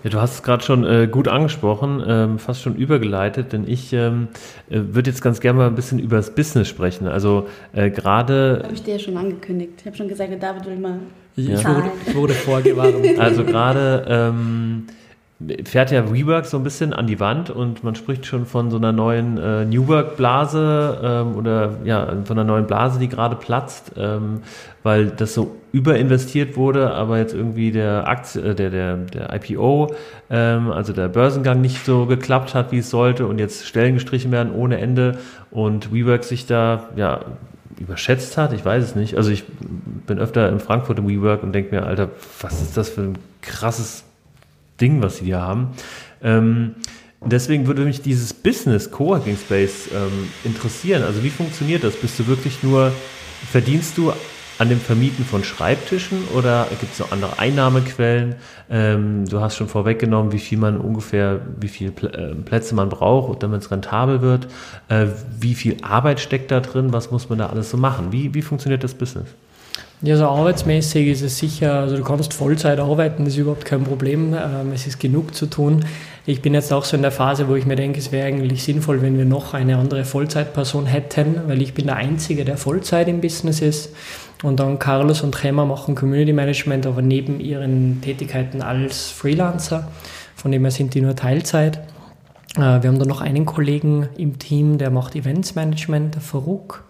Ja, du hast es gerade schon äh, gut angesprochen, ähm, fast schon übergeleitet, denn ich ähm, äh, würde jetzt ganz gerne mal ein bisschen über das Business sprechen. Also äh, gerade. Habe ich dir ja schon angekündigt. Ich habe schon gesagt, David will mal. Ich, ja. wurde, ich wurde vorgewarnt. Also gerade. Ähm, fährt ja WeWork so ein bisschen an die Wand und man spricht schon von so einer neuen äh, New Work-Blase ähm, oder ja, von einer neuen Blase, die gerade platzt, ähm, weil das so überinvestiert wurde, aber jetzt irgendwie der Aktie, äh, der, der, der IPO, ähm, also der Börsengang nicht so geklappt hat, wie es sollte und jetzt Stellen gestrichen werden ohne Ende und WeWork sich da ja überschätzt hat, ich weiß es nicht. Also ich bin öfter in Frankfurt im WeWork und denke mir, Alter, was ist das für ein krasses Ding, was sie hier haben. Ähm, deswegen würde mich dieses Business Coworking Space ähm, interessieren. Also wie funktioniert das? Bist du wirklich nur, verdienst du an dem Vermieten von Schreibtischen oder gibt es noch andere Einnahmequellen? Ähm, du hast schon vorweggenommen, wie viel man ungefähr, wie viele äh, Plätze man braucht, damit es rentabel wird. Äh, wie viel Arbeit steckt da drin? Was muss man da alles so machen? Wie, wie funktioniert das Business? Ja, so arbeitsmäßig ist es sicher, also du kannst Vollzeit arbeiten, das ist überhaupt kein Problem. Ähm, es ist genug zu tun. Ich bin jetzt auch so in der Phase, wo ich mir denke, es wäre eigentlich sinnvoll, wenn wir noch eine andere Vollzeitperson hätten, weil ich bin der Einzige, der Vollzeit im Business ist. Und dann Carlos und Rema machen Community Management, aber neben ihren Tätigkeiten als Freelancer. Von dem her sind die nur Teilzeit. Äh, wir haben dann noch einen Kollegen im Team, der macht Events Management, der Farouk.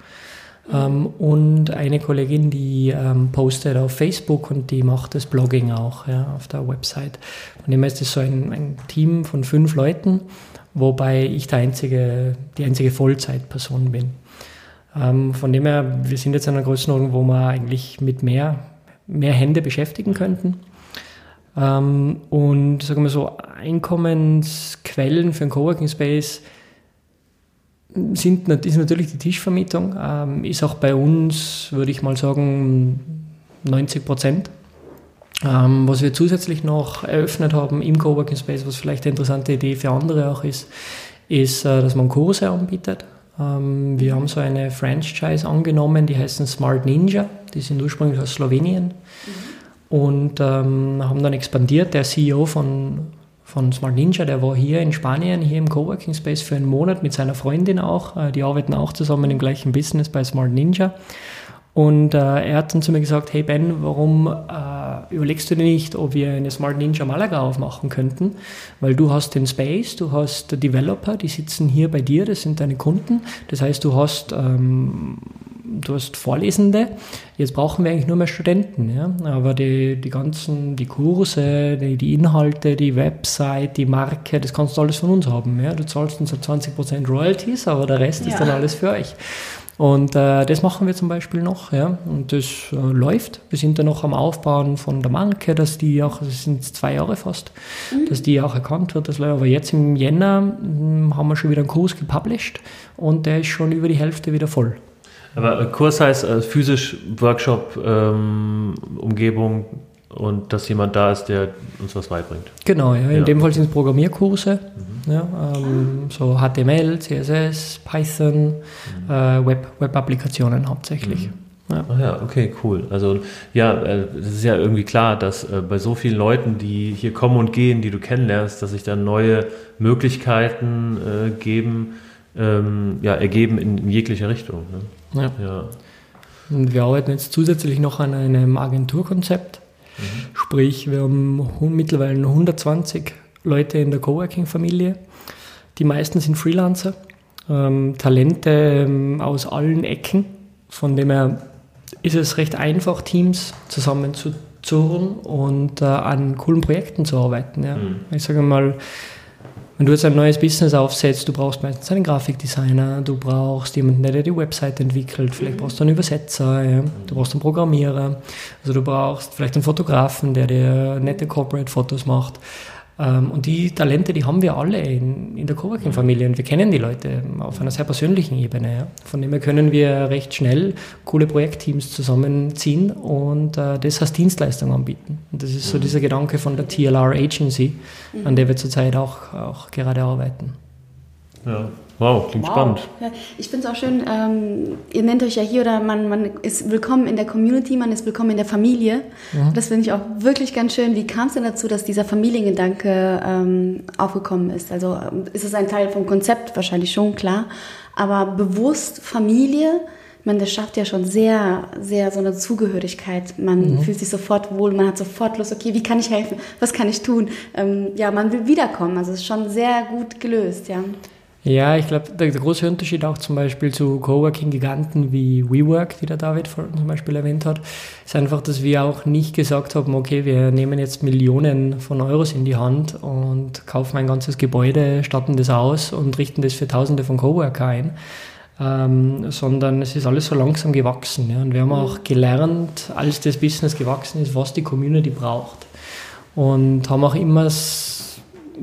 Ähm, und eine Kollegin, die ähm, postet auf Facebook und die macht das Blogging auch ja, auf der Website. Von dem her ist es so ein, ein, Team von fünf Leuten, wobei ich der einzige, die einzige Vollzeitperson bin. Ähm, von dem her, wir sind jetzt in einer Größenordnung, wo wir eigentlich mit mehr, mehr Hände beschäftigen könnten. Ähm, und sagen wir so, Einkommensquellen für einen Coworking Space sind, ist natürlich die Tischvermietung, ähm, ist auch bei uns, würde ich mal sagen, 90 Prozent. Ähm, was wir zusätzlich noch eröffnet haben im Coworking Space, was vielleicht eine interessante Idee für andere auch ist, ist, äh, dass man Kurse anbietet. Ähm, wir haben so eine Franchise angenommen, die heißen Smart Ninja, die sind ursprünglich aus Slowenien mhm. und ähm, haben dann expandiert. Der CEO von von Smart Ninja, der war hier in Spanien, hier im Coworking Space für einen Monat mit seiner Freundin auch. Äh, die arbeiten auch zusammen im gleichen Business bei Smart Ninja. Und äh, er hat dann zu mir gesagt, hey Ben, warum äh, überlegst du dir nicht, ob wir eine Smart Ninja Malaga aufmachen könnten, weil du hast den Space, du hast Developer, die sitzen hier bei dir, das sind deine Kunden. Das heißt, du hast, ähm, du hast Vorlesende. Jetzt brauchen wir eigentlich nur mehr Studenten, ja. Aber die, die ganzen, die Kurse, die, die Inhalte, die Website, die Marke, das kannst du alles von uns haben, ja. Du zahlst uns 20% Royalties, aber der Rest ja. ist dann alles für euch. Und äh, das machen wir zum Beispiel noch, ja. Und das äh, läuft. Wir sind da noch am Aufbauen von der Marke, dass die auch, das sind zwei Jahre fast, mhm. dass die auch erkannt wird. Das läuft. Aber jetzt im Jänner mh, hm, haben wir schon wieder einen Kurs gepublished und der ist schon über die Hälfte wieder voll. Aber Kurs heißt äh, physisch Workshop, ähm, Umgebung, und dass jemand da ist, der uns was beibringt. Genau, ja. in ja. dem Fall sind es Programmierkurse, mhm. ja, ähm, so HTML, CSS, Python, mhm. äh, Web, Web-Applikationen hauptsächlich. Mhm. Ja. Ach ja, okay, cool. Also ja, äh, es ist ja irgendwie klar, dass äh, bei so vielen Leuten, die hier kommen und gehen, die du kennenlernst, dass sich dann neue Möglichkeiten äh, geben, ähm, ja, ergeben in, in jeglicher Richtung. Ne? Ja. ja. Und wir arbeiten jetzt zusätzlich noch an einem Agenturkonzept Mhm. Sprich, wir haben mittlerweile 120 Leute in der Coworking-Familie. Die meisten sind Freelancer, ähm, Talente ähm, aus allen Ecken. Von dem her ist es recht einfach, Teams zusammenzuzurren und äh, an coolen Projekten zu arbeiten. Ja. Mhm. Ich sage mal, wenn du jetzt ein neues Business aufsetzt, du brauchst meistens einen Grafikdesigner, du brauchst jemanden, der die Website entwickelt, vielleicht brauchst du einen Übersetzer, ja. du brauchst einen Programmierer, also du brauchst vielleicht einen Fotografen, der dir nette Corporate-Fotos macht. Ähm, und die Talente, die haben wir alle in, in der Coworking-Familie und wir kennen die Leute auf einer sehr persönlichen Ebene. Von dem her können wir recht schnell coole Projektteams zusammenziehen und äh, das als Dienstleistung anbieten. Und das ist so mhm. dieser Gedanke von der TLR Agency, an der wir zurzeit auch, auch gerade arbeiten. Ja, Wow, klingt wow. spannend. Ja, ich finde es auch schön, ähm, ihr nennt euch ja hier oder man, man ist willkommen in der Community, man ist willkommen in der Familie. Ja. Das finde ich auch wirklich ganz schön. Wie kam es denn dazu, dass dieser Familiengedanke ähm, aufgekommen ist? Also ähm, ist es ein Teil vom Konzept? Wahrscheinlich schon, klar. Aber bewusst Familie, man, das schafft ja schon sehr, sehr so eine Zugehörigkeit. Man mhm. fühlt sich sofort wohl, man hat sofort Lust, okay, wie kann ich helfen? Was kann ich tun? Ähm, ja, man will wiederkommen. Also es ist schon sehr gut gelöst, ja. Ja, ich glaube, der, der, große Unterschied auch zum Beispiel zu Coworking-Giganten wie WeWork, die der David zum Beispiel erwähnt hat, ist einfach, dass wir auch nicht gesagt haben, okay, wir nehmen jetzt Millionen von Euros in die Hand und kaufen ein ganzes Gebäude, statten das aus und richten das für Tausende von Coworker ein. Ähm, sondern es ist alles so langsam gewachsen. Ja. Und wir haben auch gelernt, als das Business gewachsen ist, was die Community braucht. Und haben auch immer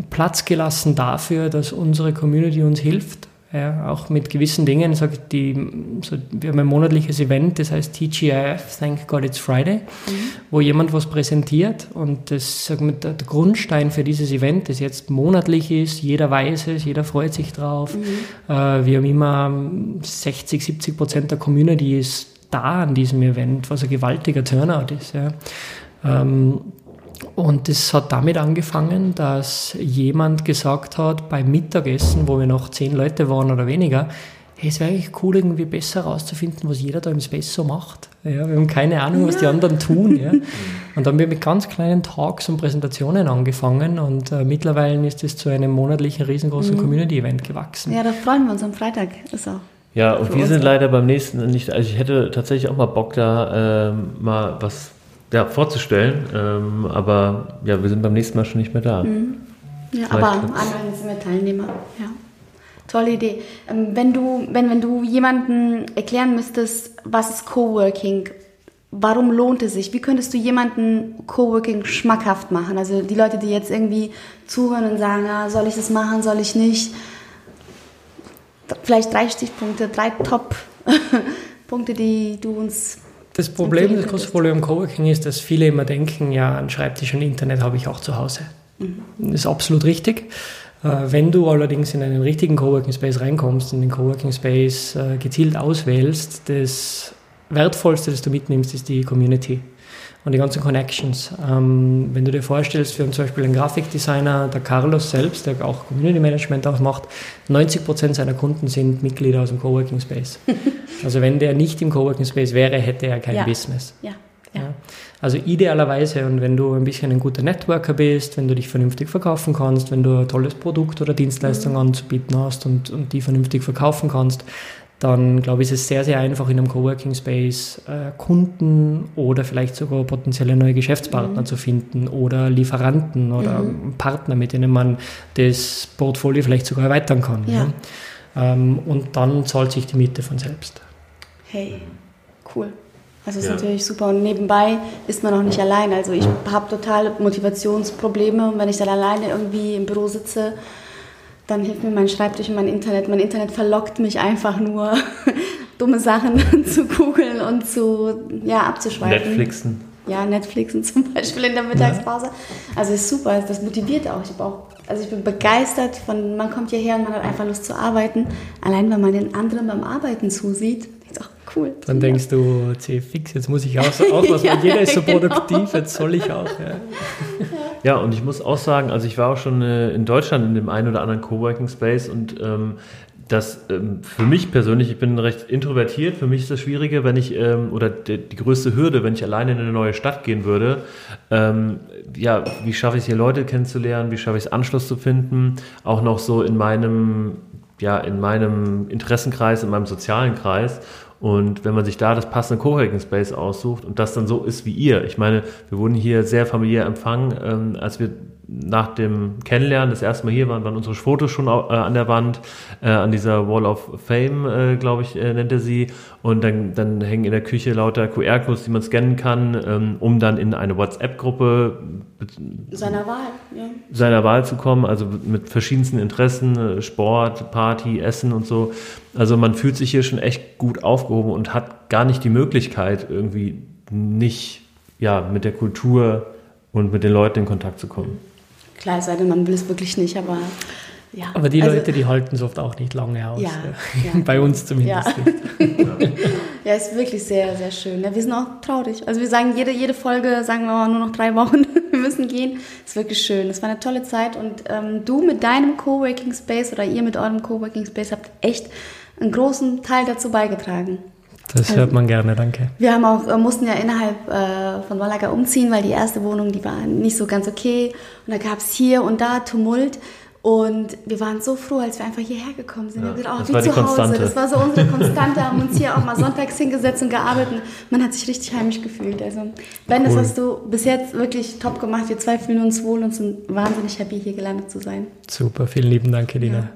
Platz gelassen dafür, dass unsere Community uns hilft. Ja, auch mit gewissen Dingen. Sag die, so, wir haben ein monatliches Event, das heißt TGIF, Thank God It's Friday, mhm. wo jemand was präsentiert und das sag mal, der, Grundstein für dieses Event, das jetzt monatlich ist, jeder weiß es, jeder freut sich drauf. Mhm. Äh, wir haben immer 60, 70 Prozent der Community ist da an diesem Event, was ein gewaltiger Turnout ist. Ja. Ähm, und es hat damit angefangen, dass jemand gesagt hat, beim Mittagessen, wo wir noch zehn Leute waren oder weniger, hey, es wäre eigentlich cool, irgendwie besser herauszufinden, was jeder da im Space so macht. Ja, wir haben keine Ahnung, was die anderen tun. Ja. [LAUGHS] Und dann haben wir mit ganz kleinen Talks und Präsentationen angefangen und äh, mittlerweile ist es zu einem monatlichen, riesengroßen mhm. Community-Event gewachsen. Ja, da freuen wir uns am Freitag. Ist auch ja, und wir sind leider beim nächsten nicht, also ich hätte tatsächlich auch mal Bock da äh, mal was ja, vorzustellen. Ähm, aber ja, wir sind beim nächsten Mal schon nicht mehr da. Mhm. Ja, aber anderen sind wir Teilnehmer. Ja. Tolle Idee. Ähm, wenn du, wenn, wenn du jemanden erklären müsstest, was ist Coworking, warum lohnt es sich? Wie könntest du jemanden Coworking schmackhaft machen? Also die Leute, die jetzt irgendwie zuhören und sagen, ah, soll ich das machen, soll ich nicht? Vielleicht drei Stichpunkte, drei Top-Punkte, [LAUGHS] die du uns das Problem, das große Problem Coworking ist, dass viele immer denken, ja, ein Schreibtisch und Internet habe ich auch zu Hause. Mhm. Das ist absolut richtig. Äh, wenn du allerdings in einen richtigen Coworking Space reinkommst, in den Coworking Space äh, gezielt auswählst, das Wertvollste, das du mitnimmst, ist die Community und die ganzen Connections. Ähm, wenn du dir vorstellst, wir haben zum Beispiel einen Grafikdesigner, der Carlos selbst, der auch Community Management auch macht, 90 Prozent seiner Kunden sind Mitglieder aus dem Coworking Space. [LAUGHS] also wenn der nicht im Coworking Space wäre, hätte er kein ja. Business. Ja. Ja. Also idealerweise und wenn du ein bisschen ein guter Networker bist, wenn du dich vernünftig verkaufen kannst, wenn du ein tolles Produkt oder Dienstleistung mhm. anzubieten hast und, und die vernünftig verkaufen kannst, dann glaube ich, ist es sehr, sehr einfach in einem Coworking Space äh, Kunden oder vielleicht sogar potenzielle neue Geschäftspartner mhm. zu finden oder Lieferanten oder mhm. Partner, mit denen man das Portfolio vielleicht sogar erweitern kann. Ja. Ne? Ähm, und dann zahlt sich die Miete von selbst. Hey, cool. Also ist ja. natürlich super. Und nebenbei ist man auch nicht allein. Also ich habe total Motivationsprobleme und wenn ich dann alleine irgendwie im Büro sitze, dann hilft mir mein Schreibtisch und mein Internet. Mein Internet verlockt mich einfach nur, [LAUGHS] dumme Sachen [LAUGHS] zu googeln und zu, ja, abzuschweifen. Netflixen. Ja, Netflixen [LAUGHS] zum Beispiel in der Mittagspause. Ja. Also ist super, das motiviert auch. Ich, auch. also ich bin begeistert von, man kommt hierher und man hat einfach Lust zu arbeiten. Allein, weil man den anderen beim Arbeiten zusieht, cool. Dann ja. denkst du, C-Fix, jetzt muss ich auch, [LAUGHS] auch was, ja, jeder ist so genau. produktiv, jetzt soll ich auch. Ja. Ja, und ich muss auch sagen, also ich war auch schon äh, in Deutschland in dem einen oder anderen Coworking Space und ähm, das ähm, für mich persönlich, ich bin recht introvertiert, für mich ist das Schwierige, wenn ich, ähm, oder die, die, größte Hürde, wenn ich alleine in eine neue Stadt gehen würde, ähm, ja, wie schaffe ich es hier Leute kennenzulernen, wie schaffe ich es Anschluss zu finden, auch noch so in meinem, ja, in meinem Interessenkreis, in meinem sozialen Kreis. Und wenn man sich da das passende Coworking Space aussucht und das dann so ist wie ihr, ich meine, wir wurden hier sehr familiär empfangen, ähm, als wir nach dem Kennenlernen das erste Mal hier waren, waren unsere Fotos schon äh, an der Wand, äh, an dieser Wall of Fame, äh, glaube ich, äh, nennt er sie. Und dann, dann hängen in der Küche lauter QR-Codes, die man scannen kann, ähm, um dann in eine WhatsApp-Gruppe seiner Wahl, ja. seiner Wahl zu kommen, also mit verschiedensten Interessen, äh, Sport, Party, Essen und so. Also man fühlt sich hier schon echt gut aufgehoben und hat gar nicht die Möglichkeit, irgendwie nicht ja, mit der Kultur und mit den Leuten in Kontakt zu kommen. Klar, es sei denn, man will es wirklich nicht, aber ja. Aber die also, Leute, die halten es oft auch nicht lange aus. Ja, ja. [LAUGHS] Bei uns zumindest ja. nicht. [LAUGHS] ja, ist wirklich sehr, sehr schön. Ja, wir sind auch traurig. Also wir sagen jede, jede Folge, sagen wir nur noch drei Wochen, [LAUGHS] wir müssen gehen. Ist wirklich schön. Es war eine tolle Zeit und ähm, du mit deinem Coworking Space oder ihr mit eurem Coworking Space habt echt einen großen Teil dazu beigetragen. Das also, hört man gerne, danke. Wir haben auch, äh, mussten ja innerhalb äh, von Malaga umziehen, weil die erste Wohnung, die war nicht so ganz okay. Und da gab es hier und da Tumult. Und wir waren so froh, als wir einfach hierher gekommen sind. Ja, wir gedacht, oh, wie zu Hause. Das war so unsere Konstante, [LAUGHS] haben uns hier auch mal sonntags hingesetzt und gearbeitet. Man hat sich richtig heimisch gefühlt. Also, Ben, cool. das hast du bis jetzt wirklich top gemacht. Wir zwei fühlen uns wohl und sind wahnsinnig happy, hier gelandet zu sein. Super, vielen lieben Dank, Elina. Ja.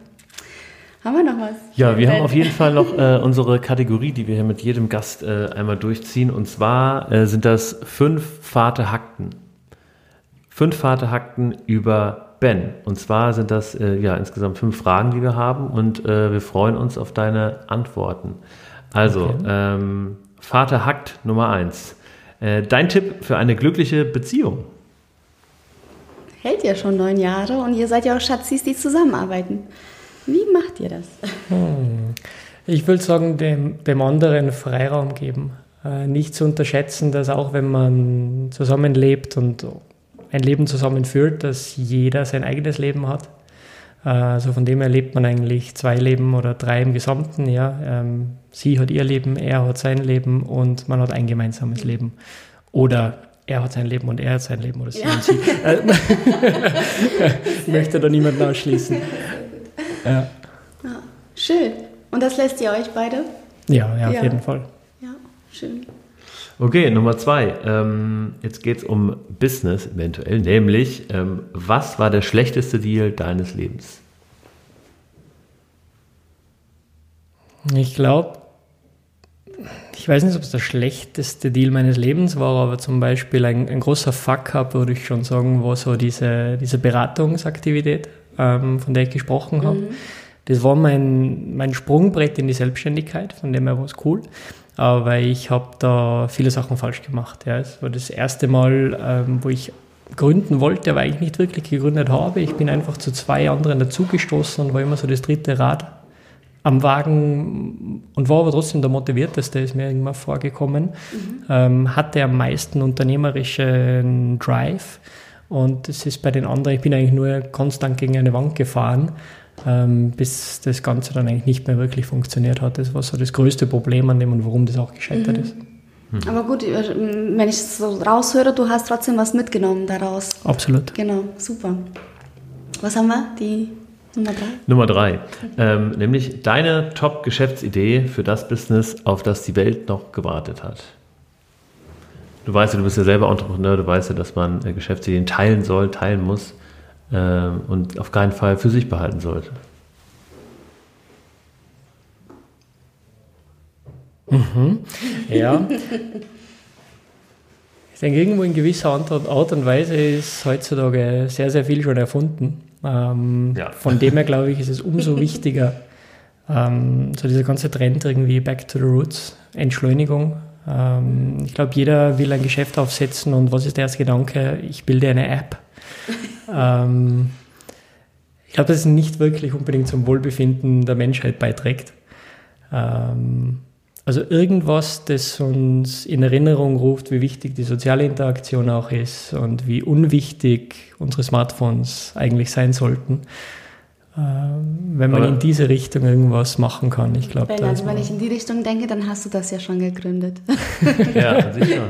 Haben wir noch was? Ja, wir haben auf jeden Fall noch äh, unsere Kategorie, die wir hier mit jedem Gast äh, einmal durchziehen. Und zwar äh, sind das fünf Vaterhackten. Fünf Vaterhackten über Ben. Und zwar sind das äh, ja insgesamt fünf Fragen, die wir haben. Und äh, wir freuen uns auf deine Antworten. Also, okay. ähm, Vater hackt Nummer eins. Äh, dein Tipp für eine glückliche Beziehung? Hält ja schon neun Jahre und ihr seid ja auch Schatzis, die zusammenarbeiten. Wie macht ihr das? Hm. Ich würde sagen, dem, dem anderen Freiraum geben. Äh, nicht zu unterschätzen, dass auch wenn man zusammenlebt und ein Leben zusammenführt, dass jeder sein eigenes Leben hat. Äh, also von dem her lebt man eigentlich zwei Leben oder drei im Gesamten. Ja. Ähm, sie hat ihr Leben, er hat sein Leben und man hat ein gemeinsames Leben. Oder er hat sein Leben und er hat sein Leben oder sie ja. und sie. ich [LAUGHS] [LAUGHS] möchte da niemanden ausschließen. Ja. ja. Schön. Und das lässt ihr euch beide? Ja, ja, auf ja. jeden Fall. Ja, schön. Okay, Nummer zwei. Ähm, jetzt geht es um Business eventuell, nämlich, ähm, was war der schlechteste Deal deines Lebens? Ich glaube, ich weiß nicht, ob es der schlechteste Deal meines Lebens war, aber zum Beispiel ein, ein großer Fuck-up, würde ich schon sagen, war so diese, diese Beratungsaktivität ähm, von der ich gesprochen habe. Mhm. Das war mein, mein Sprungbrett in die Selbstständigkeit, von dem her war es cool. Aber ich habe da viele Sachen falsch gemacht. Ja. Es war das erste Mal, ähm, wo ich gründen wollte, aber eigentlich nicht wirklich gegründet habe. Ich bin einfach zu zwei anderen dazugestoßen und war immer so das dritte Rad am Wagen und war aber trotzdem der motivierteste, ist mir irgendwann vorgekommen. Mhm. Ähm, hatte am meisten unternehmerischen Drive und es ist bei den anderen, ich bin eigentlich nur konstant gegen eine Wand gefahren, ähm, bis das Ganze dann eigentlich nicht mehr wirklich funktioniert hat. Das war so das größte Problem an dem und warum das auch gescheitert mhm. ist. Mhm. Aber gut, wenn ich so raushöre, du hast trotzdem was mitgenommen daraus. Absolut. Genau, super. Was haben wir? Die Nummer drei? Nummer drei. Ähm, nämlich deine Top-Geschäftsidee für das Business, auf das die Welt noch gewartet hat. Du weißt ja, du bist ja selber Entrepreneur, du weißt ja, dass man äh, Geschäftsideen teilen soll, teilen muss äh, und auf keinen Fall für sich behalten sollte. Mhm. Ja. [LAUGHS] Ich denke, irgendwo in gewisser Art und Weise ist heutzutage sehr, sehr viel schon erfunden. Ähm, ja. Von dem her, glaube ich, ist es umso [LAUGHS] wichtiger, ähm, so dieser ganze Trend irgendwie Back to the Roots, Entschleunigung. Ähm, ich glaube, jeder will ein Geschäft aufsetzen und was ist der erste Gedanke? Ich bilde eine App. [LAUGHS] Ähm, ich glaube, dass es nicht wirklich unbedingt zum Wohlbefinden der Menschheit beiträgt. Ähm, also irgendwas, das uns in Erinnerung ruft, wie wichtig die soziale Interaktion auch ist und wie unwichtig unsere Smartphones eigentlich sein sollten. Ähm, wenn man Aber in diese Richtung irgendwas machen kann, ich glaube. Also wenn ich in die Richtung denke, dann hast du das ja schon gegründet. [LAUGHS] ja, [LAUGHS] sicher.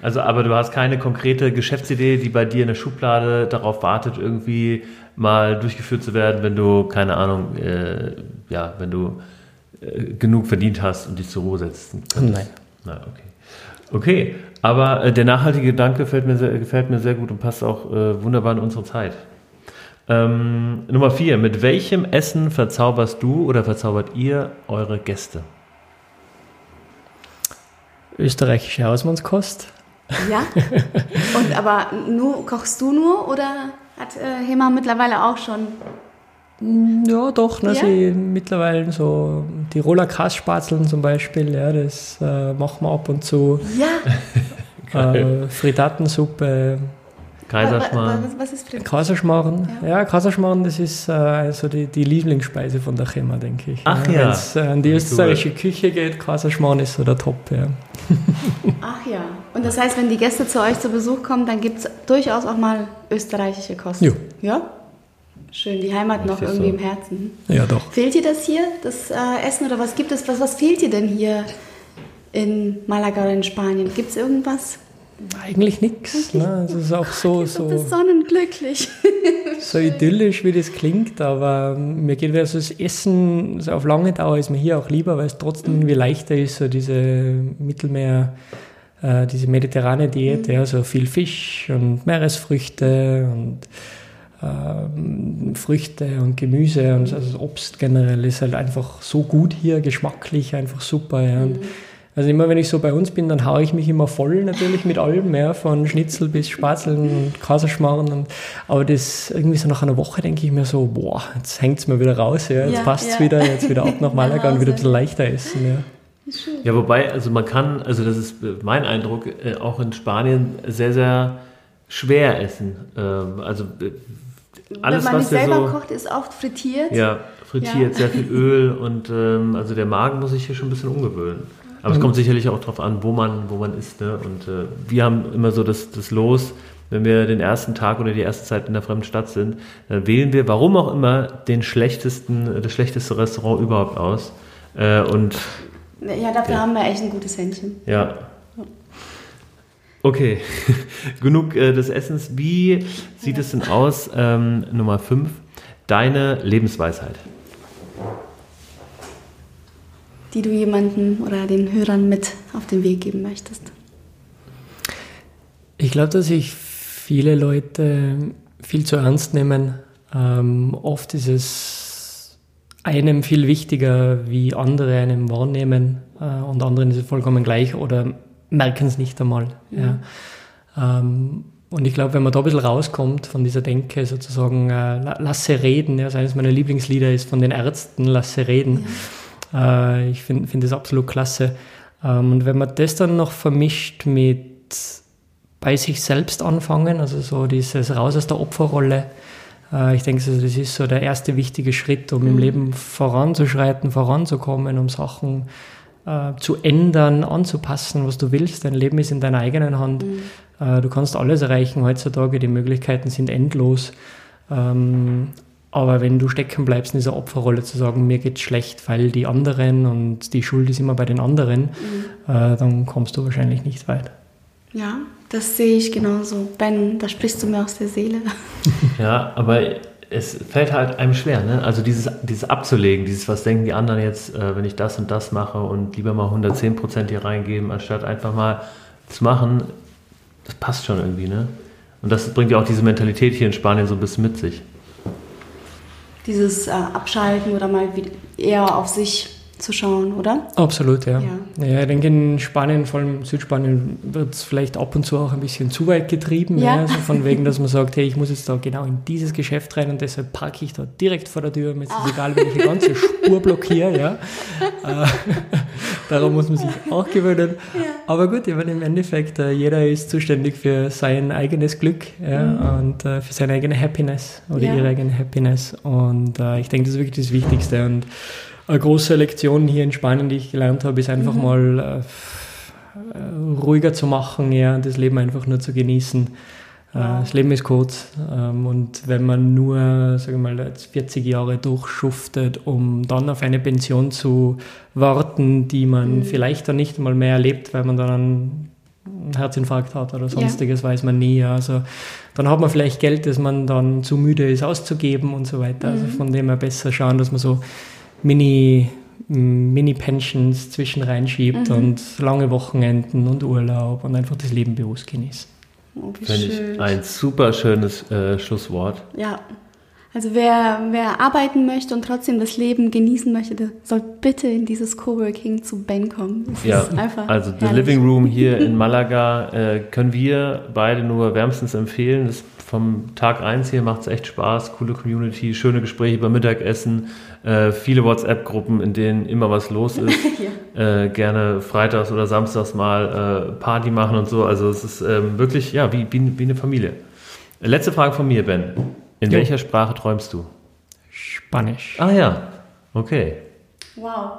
Also, aber du hast keine konkrete Geschäftsidee, die bei dir in der Schublade darauf wartet, irgendwie mal durchgeführt zu werden, wenn du, keine Ahnung, äh, ja, wenn du äh, genug verdient hast und dich zur Ruhe setzen könntest? Nein. Na, okay. Okay, aber äh, der nachhaltige Gedanke gefällt mir, sehr, gefällt mir sehr gut und passt auch äh, wunderbar in unsere Zeit. Ähm, Nummer vier. Mit welchem Essen verzauberst du oder verzaubert ihr eure Gäste? Österreichische Hausmannskost. Ja. Und aber nur kochst du nur oder hat äh, Hema mittlerweile auch schon ja, doch. Ne, ja? Sie mittlerweile so Tiroler Kasspatzeln zum Beispiel, ja, das äh, machen wir ab und zu. Ja. äh, Frittatensuppe. Kaiserschmarrn. Was, was ist Frittaten? Kaiserschmarrn. Ja, ja Kaiserschmarrn, das ist äh, also die, die Lieblingsspeise von der Chema, denke ich. Ach ja. Wenn es äh, an die österreichische Küche geht, Kaiserschmarrn ist so der Top, ja. [LAUGHS] Ach ja. Und das heißt, wenn die Gäste zu euch zu Besuch kommen, dann gibt es durchaus auch mal österreichische Kost. Ja. Ja? Schön, die Heimat noch irgendwie so. im Herzen. Ja, doch. Fehlt dir das hier, das äh, Essen oder was gibt es? Was, was fehlt dir denn hier in Malaga oder in Spanien? Gibt es irgendwas? Eigentlich nichts. Ne? Es ist auch so, so, so sonnenglücklich. [LAUGHS] so idyllisch, wie das klingt, aber mir geht so das Essen also auf lange Dauer ist mir hier auch lieber, weil es trotzdem irgendwie leichter ist, so diese Mittelmeer, äh, diese mediterrane Diät, mhm. ja, so viel Fisch und Meeresfrüchte und ähm, Früchte und Gemüse und also Obst generell ist halt einfach so gut hier, geschmacklich einfach super. Ja. Mhm. Also immer wenn ich so bei uns bin, dann haue ich mich immer voll natürlich mit allem, ja, von Schnitzel bis Spatzeln und Kaserschmarrn. Und, aber das irgendwie so nach einer Woche denke ich mir so, boah, jetzt hängt es mir wieder raus, ja, jetzt ja, passt es ja. wieder, jetzt wieder ab nach [LAUGHS] Malaga und wieder ein bisschen leichter essen. Ja. ja, wobei, also man kann, also das ist mein Eindruck, äh, auch in Spanien sehr, sehr schwer essen. Ähm, also äh, alles, Wenn man was nicht selber so, kocht, ist oft frittiert. Ja, frittiert, ja. sehr viel Öl [LAUGHS] und ähm, also der Magen muss sich hier schon ein bisschen umgewöhnen. Aber mhm. es kommt sicherlich auch darauf an, wo man, wo man ist. Ne? Und äh, wir haben immer so das, das Los, wenn wir den ersten Tag oder die erste Zeit in der fremden Stadt sind, dann wählen wir, warum auch immer, den schlechtesten, das schlechteste Restaurant überhaupt aus. Äh, und ja, dafür ja. haben wir echt ein gutes Händchen. Ja, Okay, [LAUGHS] genug äh, des Essens. Wie sieht es denn aus, ähm, Nummer 5, deine Lebensweisheit? Die du jemandem oder den Hörern mit auf den Weg geben möchtest. Ich glaube, dass sich viele Leute viel zu ernst nehmen. Ähm, oft ist es einem viel wichtiger, wie andere einem wahrnehmen äh, und anderen ist es vollkommen gleich oder merken es nicht einmal. Ja. ja. Ähm, und ich glaube, wenn man da ein bisschen rauskommt von dieser Denke, sozusagen, äh, lasse reden, ja, eines meiner Lieblingslieder ist von den Ärzten, lasse reden. Ja. Äh, ich finde find das absolut klasse. Ähm, und wenn man das dann noch vermischt mit bei sich selbst anfangen, also so dieses raus aus der Opferrolle, äh, ich denke, das ist so der erste wichtige Schritt, um mhm. im Leben voranzuschreiten, voranzukommen, um Sachen äh, zu ändern, anzupassen, was du willst. Dein Leben ist in deiner eigenen Hand. Mhm. Äh, du kannst alles erreichen heutzutage, die Möglichkeiten sind endlos. Ähm, aber wenn du stecken bleibst in dieser Opferrolle zu sagen, mir geht's schlecht, weil die anderen und die Schuld ist immer bei den anderen, mhm. äh, dann kommst du wahrscheinlich nicht weit. Ja, das sehe ich genauso. Ben, da sprichst du mir aus der Seele. [LAUGHS] Ja, aber es fällt halt einem schwer, ne? Also dieses, dieses abzulegen, dieses, was denken die anderen jetzt, äh, wenn ich das und das mache und lieber mal 110 Prozent hier reingeben, anstatt einfach mal zu machen, das passt schon irgendwie, ne? Und das bringt ja auch diese Mentalität hier in Spanien so ein bisschen mit sich. Dieses äh, Abschalten oder mal eher auf sich zu schauen, oder? Absolut, ja. ja. ja ich denke, in Spanien, vor allem Südspanien, wird es vielleicht ab und zu auch ein bisschen zu weit getrieben. Ja. ja. So von wegen, dass man [LAUGHS] sagt, hey, ich muss jetzt da genau in dieses Geschäft rein und deshalb parke ich da direkt vor der Tür. Mir ist es ah. egal, wenn ich die ganze Spur blockiere. Ja. [LAUGHS] Äh, [LAUGHS] daran muss man sich auch gewöhnen. Ja. Aber gut, ich meine, im Endeffekt, äh, jeder ist zuständig für sein eigenes Glück ja, mhm. und äh, für seine eigene Happiness oder ihre eigene Happiness. Und ich denke, das ist wirklich das Wichtigste. Und eine große Lektion hier in Spanien, die ich gelernt habe, ist einfach mhm. mal äh, ruhiger zu machen, ja, das Leben einfach nur zu genießen. Äh, das Leben ist kurz ähm, und wenn man nur, sagen wir mal, 40 Jahre durchschuftet, um dann auf eine Pension zu warten, die man mhm. vielleicht dann nicht mal mehr erlebt, weil man dann einen Herzinfarkt hat oder sonstiges, ja. weiß man nie. Also dann hat man vielleicht Geld, das man dann zu müde ist auszugeben und so weiter. Also mhm. Also von dem her besser schauen, dass man so Mini, Mini-Pensions zwischen reinschiebt mhm. und lange Wochenenden und Urlaub und einfach das Leben bewusst genießt. Oh, Finde ich ein super schönes äh, Schlusswort. Ja. Also wer, wer arbeiten möchte und trotzdem das Leben genießen möchte, der soll bitte in dieses Coworking zu Ben kommen. Das ja, also. The Living Room hier in [LAUGHS] Malaga äh, können wir beide nur wärmstens empfehlen. Das vom Tag 1 hier macht es echt Spaß, coole Community, schöne Gespräche beim Mittagessen, äh, viele WhatsApp-Gruppen, in denen immer was los [LAUGHS] ist. ja. äh, gerne freitags oder samstags mal äh, Party machen und so. Also es ist ähm, wirklich ja wie, wie, wie, eine Familie. Letzte Frage von mir, Ben. In jo. welcher Sprache träumst du? Spanisch. Ah ja, okay. Wow.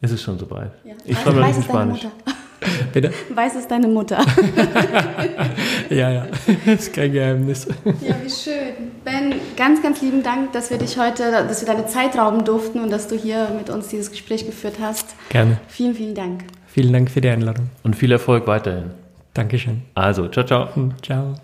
Ist es schon soweit? Ja. Ich träume noch nicht in Spanisch. Bitte? Weiß es deine Mutter. [LAUGHS] ja, ja, das ist kein Geheimnis. Ja, wie schön. Ben, ganz, ganz lieben Dank, dass wir dich heute, dass wir deine Zeit rauben durften und dass du hier mit uns dieses Gespräch geführt hast. Gerne. Vielen, vielen Dank. Vielen Dank für die Einladung. Und viel Erfolg weiterhin. Dankeschön. Also, ciao, ciao. Ciao.